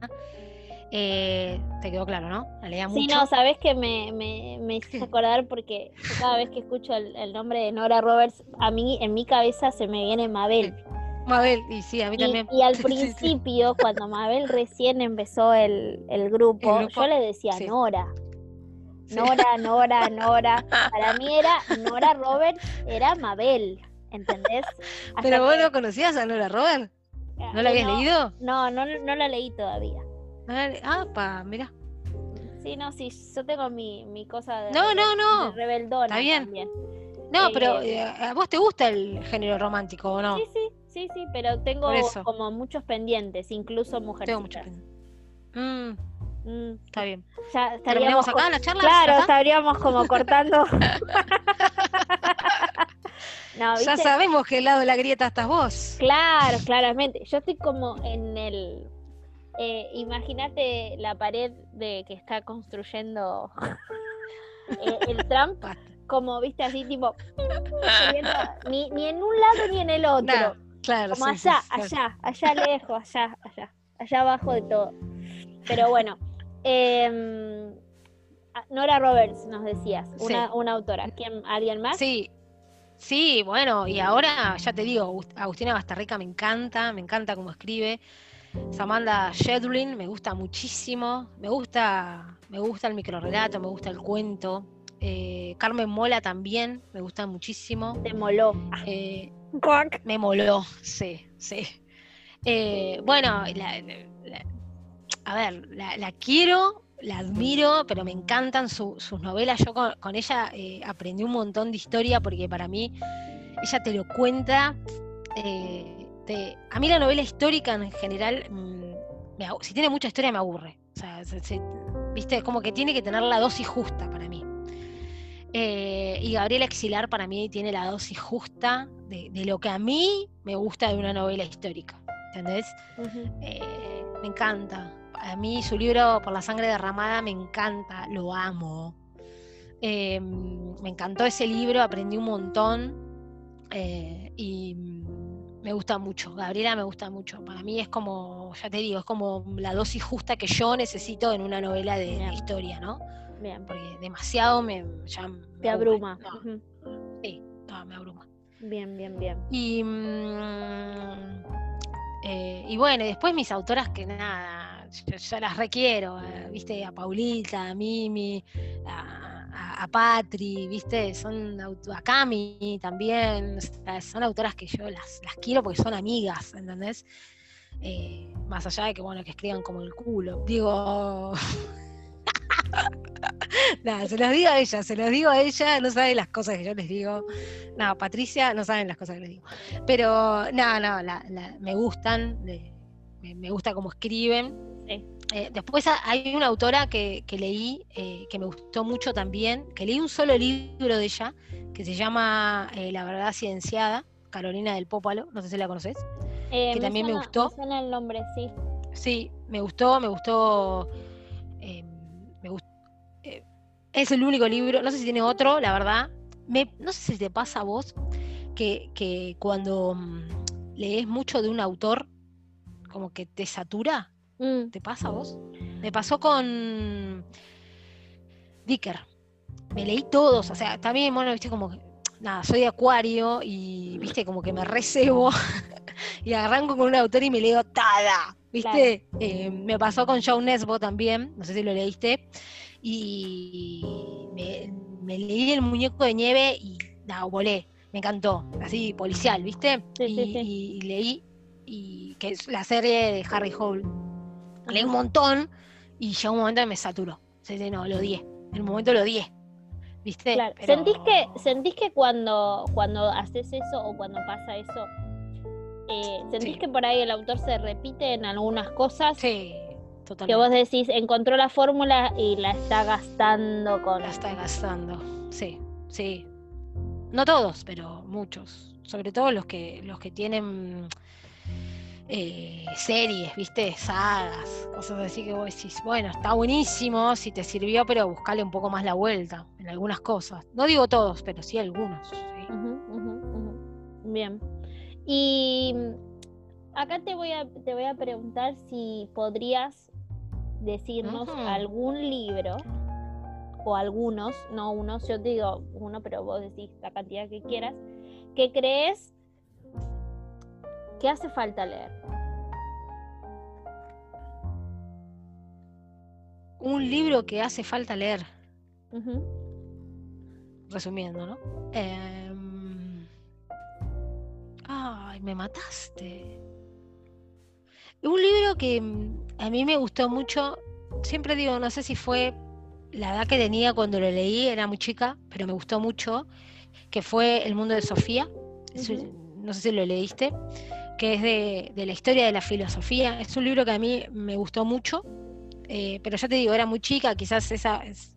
Eh, te quedó claro, ¿no? La leía mucho. Sí, no, sabes que me, me, me hizo acordar porque cada vez que escucho el, el nombre de Nora Roberts, a mí en mi cabeza se me viene Mabel. Mabel, y sí, a mí Y, también. y al Sí, sí, sí. principio, cuando Mabel recién empezó el, el grupo, El grupo, yo le decía sí. Nora. Nora, Nora, Nora. Para mí era Nora Roberts, era Mabel, ¿entendés? Hasta Pero vos que- no conocías a Nora Robert, ¿no la habías no, leído? No, no, no la leí todavía. Ah, pa, mira. Sí, no, sí, yo tengo mi, mi cosa de, No, no, no. de rebeldona Está bien. también. No, pero Eh, eh, ¿a vos te gusta el género romántico o no? Sí, sí, sí, sí, pero tengo como muchos pendientes, incluso mujeres. Tengo mucho pen- Mm, está bien. ya estaríamos ¿Terminamos acá la charla? Claro, ¿Ya está? estaríamos como cortando. no, Ya sabemos que el lado de la grieta estás vos. Claro, claramente. Yo estoy como en el. eh, Imagínate la pared de que está construyendo eh, el Trump, como viste así, tipo. ni, ni en un lado ni en el otro. Claro, como sí, allá, sí, allá, allá lejos, allá, allá, allá abajo de todo. Pero bueno, a- Nora Roberts nos decías, una, Sí. una autora. ¿Quién, ¿Alguien más? Sí, sí, bueno, y ahora ya te digo, Agust- Agustina Bastarrica me encanta, me encanta cómo escribe. Samantha Shedlin me gusta muchísimo, me gusta, me gusta el microrelato, me gusta el cuento. Eh, Carmen Mola también, me gusta muchísimo. Te moló. Eh, me moló, sí, sí. Eh, bueno, la- a ver, la, la quiero, la admiro, pero me encantan su- sus novelas. Yo con, con ella eh, aprendí un montón de historia porque para mí ella te lo cuenta. eh, te- a mí la novela histórica en general, mm, me si tiene mucha historia me aburre. O sea, se- se- viste, como que tiene que tener la dosis justa para mí. Eh, y Gabriela Exilar para mí tiene la dosis justa de, de lo que a mí me gusta de una novela histórica. ¿Entendés? Eh, me encanta. A mí su libro Por la sangre derramada me encanta, lo amo. Eh, me encantó ese libro, aprendí un montón eh, y me gusta mucho. Gabriela me gusta mucho. Para mí es como, ya te digo, es como la dosis justa que yo necesito en una novela de, Bien. historia, ¿no? Bien, Porque demasiado me, ya me te abruma. No, sí, no, me abruma. Bien, bien, bien. Y, mm, eh, y bueno, después mis autoras que nada, yo, yo las requiero, eh, viste, a Paulita, a Mimi, a, a- a Patri, viste, son a Cami también, o sea, son autoras que yo las, las quiero porque son amigas, ¿entendés? Eh, más allá de que bueno, que escriban como el culo. Digo. Nada, se los digo a ella, se los digo a ella, no sabe las cosas que yo les digo. No, Patricia no saben las cosas que les digo. Pero no, no, la- la- me gustan, me, me gusta cómo escriben. Sí. Eh, después ha- hay una autora que, que leí, eh, que me gustó mucho también, que leí un solo libro de ella, que se llama eh, La verdad cienciada, Carolina del Pópalo, no sé si la conoces. Que también me gustó. suena el nombre, sí. Sí, me gustó, me gustó. me gust- eh, es el único libro, no sé si tiene otro, la verdad. Me- no sé si te pasa a vos que, que cuando mm, lees mucho de un autor, como que te satura. Mm, ¿Te pasa a vos? Me pasó con Dicker. Me leí todos, o sea, también, bueno, viste, como que, nada, soy de Acuario y, viste, como que me recebo y arranco con un autor y me leo tada, viste. Eh, me pasó con Joe Nesbo también, no sé si lo leíste, y me, me leí El muñeco de nieve y, nada, volé, me encantó, así policial, viste. Sí, y, sí, sí. y leí, y que es la serie de Harry Hole. Leí un montón y llegó un momento que me saturó. No, lo odié. En un momento lo odié. ¿Viste? claro. Pero- ¿Sentís que, sentís que cuando, cuando haces eso o cuando pasa eso, eh, sentís Sí. que por ahí el autor se repite en algunas cosas? Sí, Que totalmente. vos decís, encontró la fórmula y la está gastando con... La está gastando. Sí, sí. No todos, pero muchos. Sobre todo los que, los que tienen eh, series, ¿viste? Sagas, cosas así que vos decís, bueno, está buenísimo, si te sirvió, pero buscale un poco más la vuelta en algunas cosas. No digo todos, pero sí algunos. sí. Bien. Y mm, acá te voy a, te voy a preguntar si podrías decirnos algún libro o algunos, no unos, yo te digo uno, pero vos decís la cantidad que quieras, que crees que hace falta leer. Un libro que hace falta leer, resumiendo, ¿no? Em, Ay, me mataste. Un libro que a mí me gustó mucho, siempre digo, no sé si fue la edad que tenía cuando lo leí, era muy chica, pero me gustó mucho, que fue El mundo de Sofía. No sé si lo leíste, que es de, de la historia de la filosofía. Es un libro que a mí me gustó mucho, eh, pero ya te digo, era muy chica, quizás esa... es-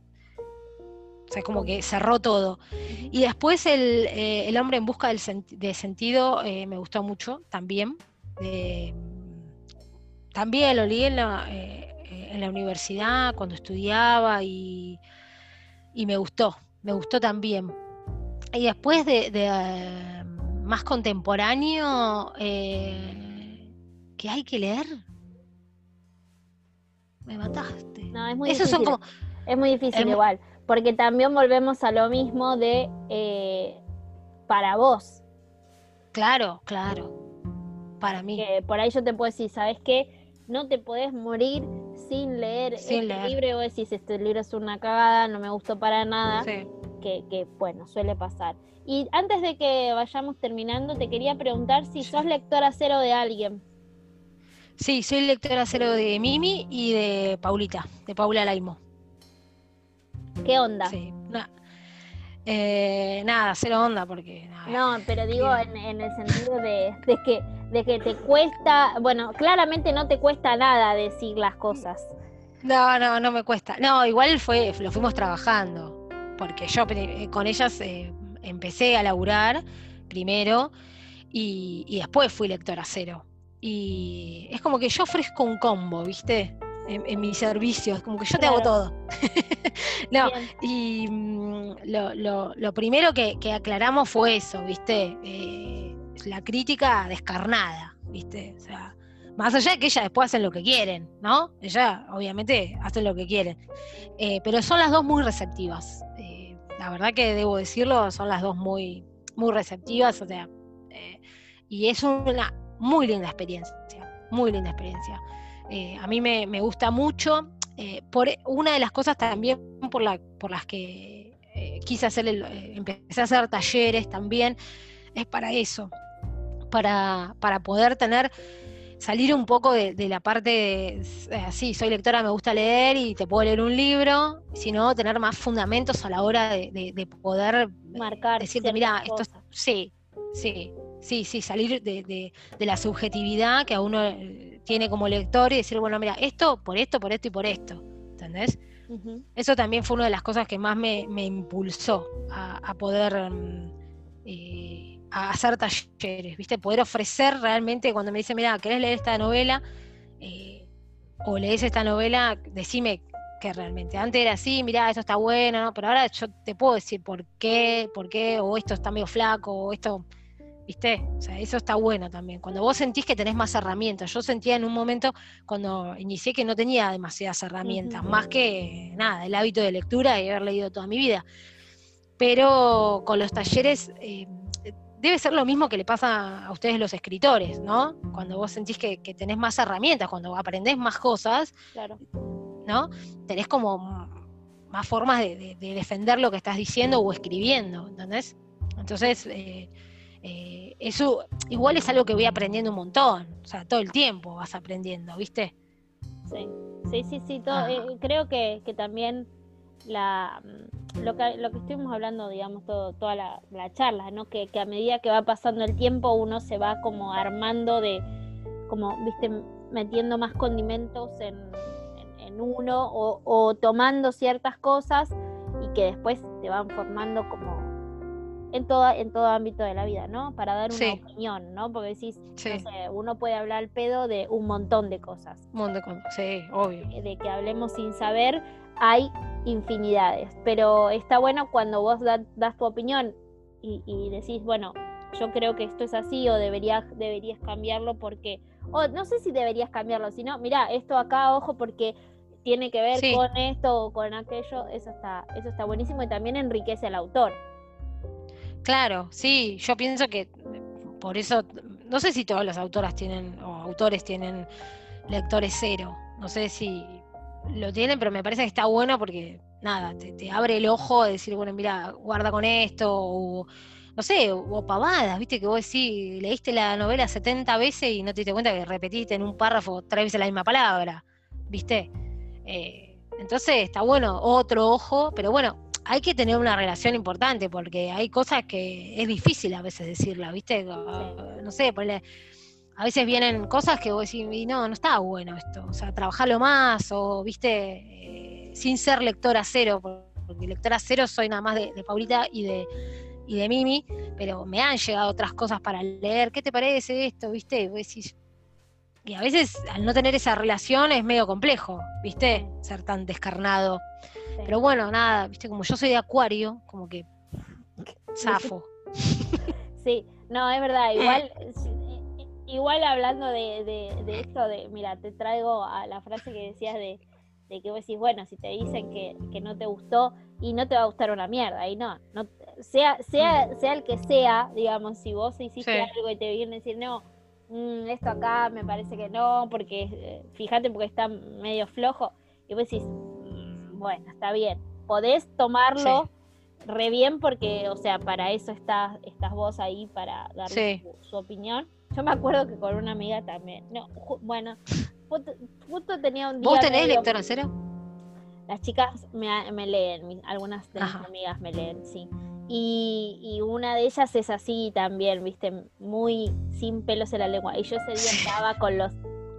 o sea, como que cerró todo. Y después el, eh, El hombre en busca del senti- de sentido eh, me gustó mucho también. Eh, también lo leí en la, en la universidad cuando estudiaba y, y me gustó, me gustó también. Y después de, de, más contemporáneo, eh, que hay que leer. Me mataste. No, es muy difícil. son como, Es muy difícil Es mu- igual, porque también volvemos a lo mismo de eh, para vos, claro, claro, para mí. que por ahí yo te puedo decir, ¿sabes qué? No te podés morir sin leer Sin este leer. libro y vos decís, este libro es una cagada, no me gustó para nada, Sí. Que, que, bueno, suele pasar. Y antes de que vayamos terminando, te quería preguntar si sos lectora cero de alguien. Sí, soy lectora cero de Mimi y de Paulita, de Paula Laimo. ¿Qué onda? Sí, na- eh, nada, cero onda porque nada, No, pero digo en, en el sentido de, de que, de que te cuesta, bueno, claramente no te cuesta nada decir las cosas. no, no, no me cuesta. No, igual fue, lo fuimos trabajando, porque yo eh, con ellas eh, empecé a laburar primero y, y después fui lectora cero. Y es como que yo ofrezco un combo, ¿viste? En, en mis servicios, como que yo te hago todo. no, Bien. Y mm, lo, lo- lo primero que, que aclaramos fue eso, ¿viste? Eh, la crítica descarnada, ¿viste? O sea, más allá de que ellas después hacen lo que quieren, ¿no? Ellas obviamente hacen lo que quieren. Eh, pero son las dos muy receptivas. Eh, la verdad que debo decirlo, son las dos muy, muy receptivas, o sea, eh, y es una muy linda experiencia, muy linda experiencia. Eh, a mí me, me gusta mucho. eh, por una de las cosas también por, la, por las que quise hacer, el- empecé a hacer talleres también, es para eso, para, para poder tener, salir un poco de, de la parte de, eh, sí, soy lectora, me gusta leer y te puedo leer un libro, sino tener más fundamentos a la hora de, de- de poder eh, Marcar decirte, mira, esto es- cosas". sí, sí, sí, sí, salir de, de- de la subjetividad que a uno eh, tiene como lector y decir, bueno, mira, esto, por esto, por esto y por esto, ¿entendés? Eso también fue una de las cosas que más me, me impulsó a, a poder mm, eh, a hacer talleres, ¿viste? Poder ofrecer realmente cuando me dicen, mira, ¿querés leer esta novela? Eh, o lees esta novela, decime que realmente. Antes era así, mira, esto está bueno, ¿no? pero ahora yo te puedo decir por qué, por qué, o esto está medio flaco, o esto, ¿viste? O sea, eso está bueno también. Cuando vos sentís que tenés más herramientas. Yo sentía en un momento cuando inicié que no tenía demasiadas herramientas, más que nada, el hábito de lectura y haber leído toda mi vida. Pero con los talleres eh, debe ser lo mismo que le pasa a ustedes los escritores, ¿no? Cuando vos sentís que, que tenés más herramientas, cuando aprendés más cosas, Claro. ¿no? Tenés como más formas de, de- de defender lo que estás diciendo o escribiendo, ¿entendés? Entonces, eh, eh, eso igual es algo que voy aprendiendo un montón, o sea, todo el tiempo vas aprendiendo, ¿viste? Sí, sí, sí, sí. todo- Ajá. eh, creo que, que también la, mm, lo, que, lo que estuvimos hablando, digamos, todo, toda la, la charla, ¿no? Que, que a medida que va pasando el tiempo uno se va como armando de, como, viste, metiendo más condimentos en, en- uno o, o tomando ciertas cosas y que después te van formando como en todo, en todo ámbito de la vida, ¿no? Para dar una Sí. opinión, ¿no? Porque decís, Sí. no sé, uno puede hablar al pedo de un montón de cosas Un montón de cosas. Sí, obvio. de que hablemos sin saber, hay infinidades. Pero está bueno cuando vos da- das tu opinión y, y decís, bueno, yo creo que esto es así o deberías, deberías cambiarlo porque, o no sé si deberías cambiarlo, sino, mira, esto acá, ojo, porque tiene que ver con esto o con aquello, eso está, eso está buenísimo y también enriquece al autor. Claro, sí, yo pienso que por eso, no sé si todas las autoras tienen, o autores tienen lectores cero, no sé si lo tienen, pero me parece que está bueno porque, nada, te, abre el ojo de decir, bueno, mira, guarda con esto, o no sé, o pavadas, viste, que vos decís, leíste la novela 70 veces y no te diste cuenta que repetiste en un párrafo tres veces la misma palabra, viste. Eh, entonces está bueno, otro ojo, pero bueno, hay que tener una relación importante porque hay cosas que es difícil a veces decirla, ¿viste? No sé, a veces vienen cosas que vos decís, y no, no está bueno esto, o sea, trabajarlo más, o, ¿viste? Eh, sin ser lectora cero, porque lectora cero soy nada más de, Paulita y de, y de Mimi, pero me han llegado otras cosas para leer, ¿qué te parece esto? ¿Viste? Vos decís, y a veces al no tener esa relación es medio complejo, ¿viste? Ser tan descarnado. Pero bueno, nada, ¿viste? Como yo soy de acuario, como que zafo. Sí, no, es verdad, igual, igual hablando de, esto, de, mira, te traigo a la frase que decías de, que vos decís, bueno, si te dicen que, no te gustó y no te va a gustar una mierda, y no, no sea, sea, sea el que sea, digamos, si vos hiciste algo y te vienen a decir, no, Mm, esto acá me parece que no, porque eh, fíjate porque está medio flojo, y vos decís, bueno, está bien, podés tomarlo re bien porque, o sea, para eso estás, estás vos ahí para dar su, opinión. Yo me acuerdo que con una amiga también, no, bueno, justo, tenía un día... ¿Vos tenés lectora cero? Las chicas me, me leen, algunas de mis amigas me leen, sí. Y, una de ellas es así también, viste, muy sin pelos en la lengua. Y yo ese día estaba con los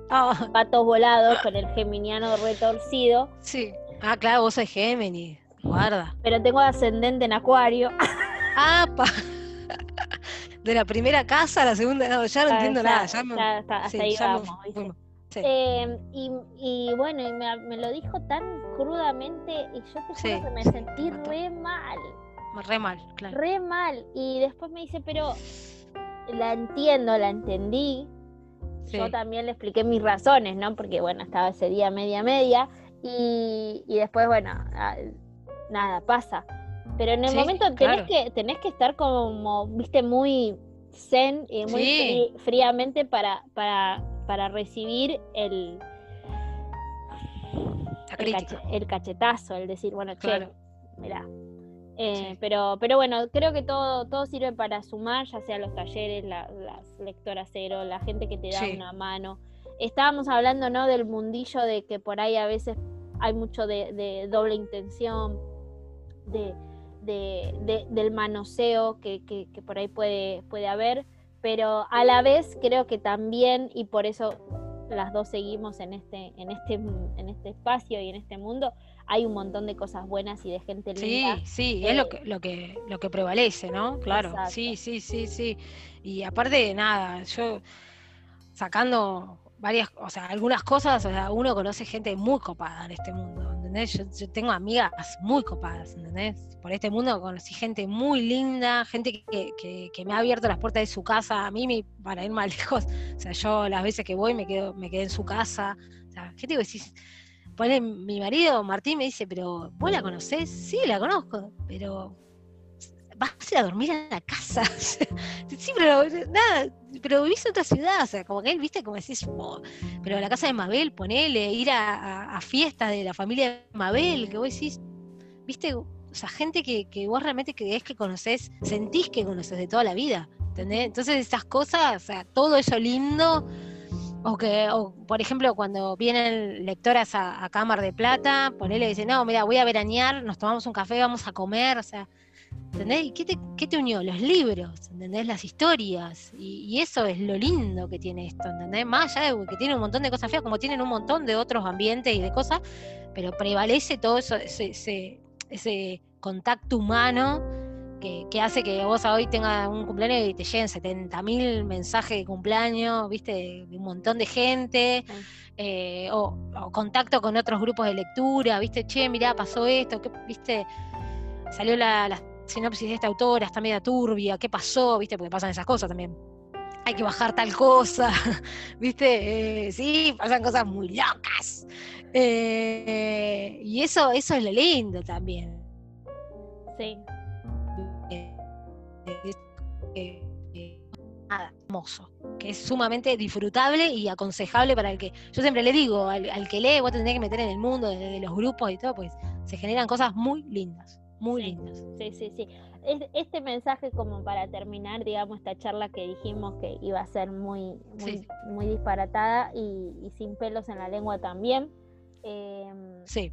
ah. patos volados, con el geminiano retorcido. Sí. Ah, claro, vos sos Géminis, guarda. Pero tengo ascendente en acuario. Ah, De la primera casa a la segunda, no, ya no entiendo nada. Ya, hasta ahí vamos, em, y, bueno, y me, lo dijo tan crudamente y yo te juro que me sentí re mal. Re mal, claro. Re mal. Y después me dice, pero la entiendo, la entendí. Yo también le expliqué mis razones, ¿no? Porque, bueno, estaba ese día media media. Y, después, bueno, nada, pasa. Pero en el momento tenés, que, tenés que estar como, viste, muy zen y muy fríamente para, para, para recibir el, el, cachetazo, el decir, bueno, che, mira, eh, pero, pero bueno, creo que todo, todo sirve para sumar, ya sea los talleres, las lectoras cero, la gente que te da una mano. Estábamos hablando ¿no? del mundillo de que por ahí a veces hay mucho de, doble intención, de, del manoseo que, que, por ahí puede, puede haber, pero a la vez creo que también, y por eso las dos seguimos en este, en este, en este espacio y en este mundo, hay un montón de cosas buenas y de gente linda. Sí, sí, es lo que, lo que, lo que prevalece, ¿no? Claro, sí, sí, sí, sí. Y aparte de nada, yo sacando varias, o sea, algunas cosas, o sea, uno conoce gente muy copada en este mundo, ¿entendés? Yo, tengo amigas muy copadas, ¿entendés? Por este mundo conocí gente muy linda, gente que, que, me ha abierto las puertas de su casa, a mí para ir más lejos, o sea, yo las veces que voy me quedo, me quedé en su casa, o sea, gente que decís, Pone mi marido, Martín, me dice, pero ¿vos la conocés? Sí, la conozco, pero vas a ir a dormir a la casa. sí, pero nada, pero vivís en otra ciudad, o sea, como que él, viste, como decís, oh, pero la casa de Mabel, ponele, ir a, fiestas de la familia de Mabel, que vos decís, viste, o sea, gente que, vos realmente creés que conocés, sentís que conocés de toda la vida, ¿entendés? Entonces esas cosas, o sea, todo eso lindo o que, o, por ejemplo, cuando vienen lectoras a, Cámara de Plata, ponele y dicen, no, mira, voy a veranear, nos tomamos un café, vamos a comer, o sea, ¿entendés? ¿Y qué te, unió? Los libros, ¿entendés? Las historias. Y, eso es lo lindo que tiene esto, ¿entendés? Más allá de que tiene un montón de cosas feas, como tienen un montón de otros ambientes y de cosas, pero prevalece todo eso, ese, contacto humano que, hace que vos hoy tengas un cumpleaños y te lleguen 70.000 mensajes de cumpleaños, viste, de un montón de gente, eh, o, contacto con otros grupos de lectura, viste, che, mirá, pasó esto, viste, salió la, sinopsis de esta autora, está media turbia, ¿qué pasó? viste, porque pasan esas cosas también. hay que bajar tal cosa, ¿viste? Eh, sí, pasan cosas muy locas. Eh, y eso, eso es lo lindo también. Sí. nada, hermoso, que es sumamente disfrutable y aconsejable para el que, yo siempre le digo, al, que lee, vos te tenés que meter en el mundo de, los grupos y todo, pues se generan cosas muy lindas, muy lindas. Sí, sí, sí este mensaje como para terminar, digamos, esta charla que dijimos que iba a ser muy, muy, disparatada y, sin pelos en la lengua también. Em, sí.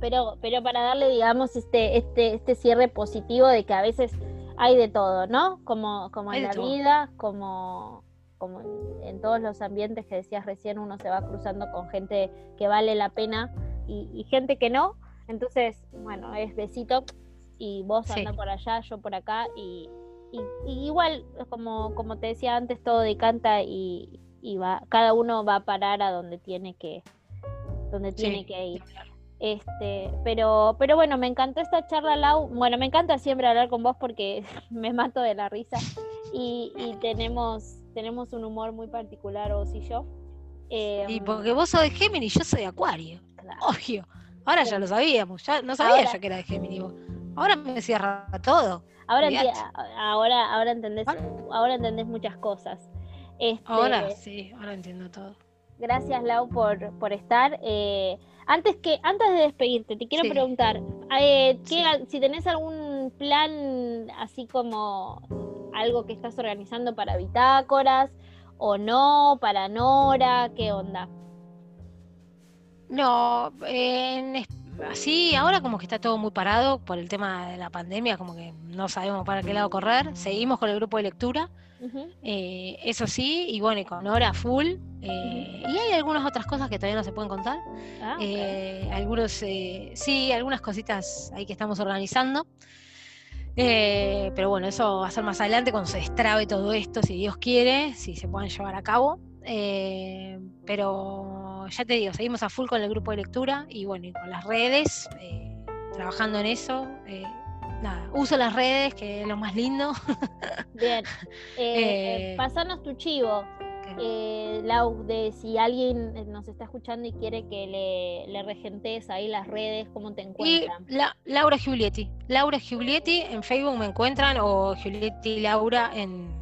Pero, pero para darle, digamos, este, este, este cierre positivo de que a veces hay de todo, ¿no? Como, como en la vida, como, como en, todos los ambientes que decías recién, uno se va cruzando con gente que vale la pena y, y gente que no. Entonces, bueno, es besito y vos anda por allá, yo por acá y, igual, como, como te decía antes, todo decanta y, y va, cada uno va a parar a donde tiene que, donde tiene que ir. Este, pero, pero bueno, me encantó esta charla, Lau. Bueno, me encanta siempre hablar con vos porque me mato de la risa y, tenemos, tenemos un humor muy particular vos y yo. y em, porque vos sos de Géminis, yo soy de Acuario. Obvio. Ahora ya lo sabíamos, ya no sabía yo que era de Géminis vos. Ahora me cierra todo. Ahora, ahora, ahora entendés, ahora entendés muchas cosas. Este, ahora sí, ahora entiendo todo. Gracias Lau por, por estar. Eh, antes que, antes de despedirte, te quiero preguntar, eh, si tenés algún plan así como algo que estás organizando para bitácoras o no, para Nora, ¿qué onda? No, en así ahora como que está todo muy parado por el tema de la pandemia, como que no sabemos para qué lado correr. Seguimos con el grupo de lectura, eh, eso sí, y bueno, y con hora full. Eh, y hay algunas otras cosas que todavía no se pueden contar. Ah, eh, algunos, sí, algunas cositas ahí que estamos organizando. pero bueno, eso va a ser más adelante cuando se destrabe todo esto, si Dios quiere, si se puedan llevar a cabo. Pero ya te digo, seguimos a full con el grupo de lectura y bueno, y con las redes, eh, trabajando en eso. Eh, nada, uso las redes, que es lo más lindo. Bien. Eh, pasanos tu chivo. Lau, de si alguien nos está escuchando y quiere que le, le regentes ahí las redes, ¿cómo te encuentran? Laura Giulietti. Laura Giulietti en Facebook me encuentran o Giulietti Laura en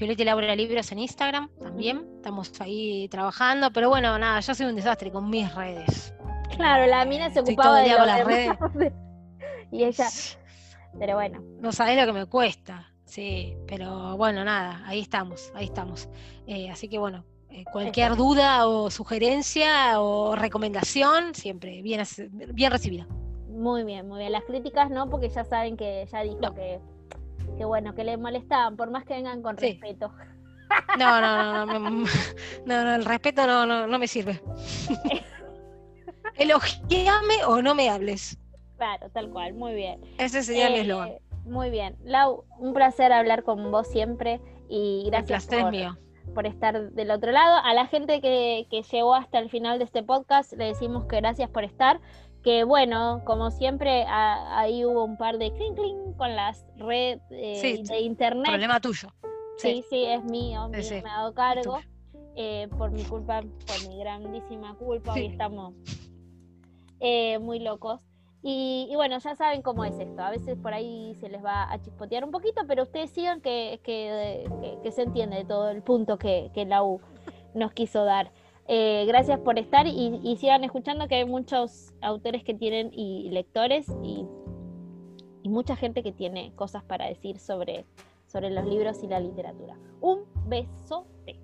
Violeta y Laura Libros en Instagram también. Estamos ahí trabajando, pero bueno, nada, yo soy un desastre con mis redes. Claro, la mina se ocupaba de las redes. y ella, pero bueno. No sabés lo que me cuesta, sí, pero bueno, nada, ahí estamos, ahí estamos. Eh, así que bueno, eh, cualquier duda o sugerencia o recomendación, siempre bien, bien recibida. Muy bien, muy bien. Las críticas no, porque ya saben que ya dijo que que bueno, que le molestaban, por más que vengan con respeto. No, no, no, no, no, el respeto no, no, no me sirve. Elogiame o no me hables. Claro, tal cual, muy bien. Ese sería mi eh, eslogan. Muy bien. Lau, un placer hablar con vos siempre y gracias por, por, estar del otro lado. A la gente que, que llegó hasta el final de este podcast, le decimos que gracias por estar que bueno, como siempre, ahí hubo un par de clink clink con las redes eh, de internet. Problema tuyo. Sí, sí, es mío, me he dado cargo. Eh, por mi culpa, por mi grandísima culpa, hoy estamos eh, muy locos. Y, bueno, ya saben cómo es esto. A veces por ahí se les va a chispotear un poquito, pero ustedes sigan que, que, se entiende de todo el punto que, que la U nos quiso dar. Eh, gracias por estar y, y, sigan escuchando que hay muchos autores que tienen y lectores y, y, mucha gente que tiene cosas para decir sobre, sobre los libros y la literatura. Un besote.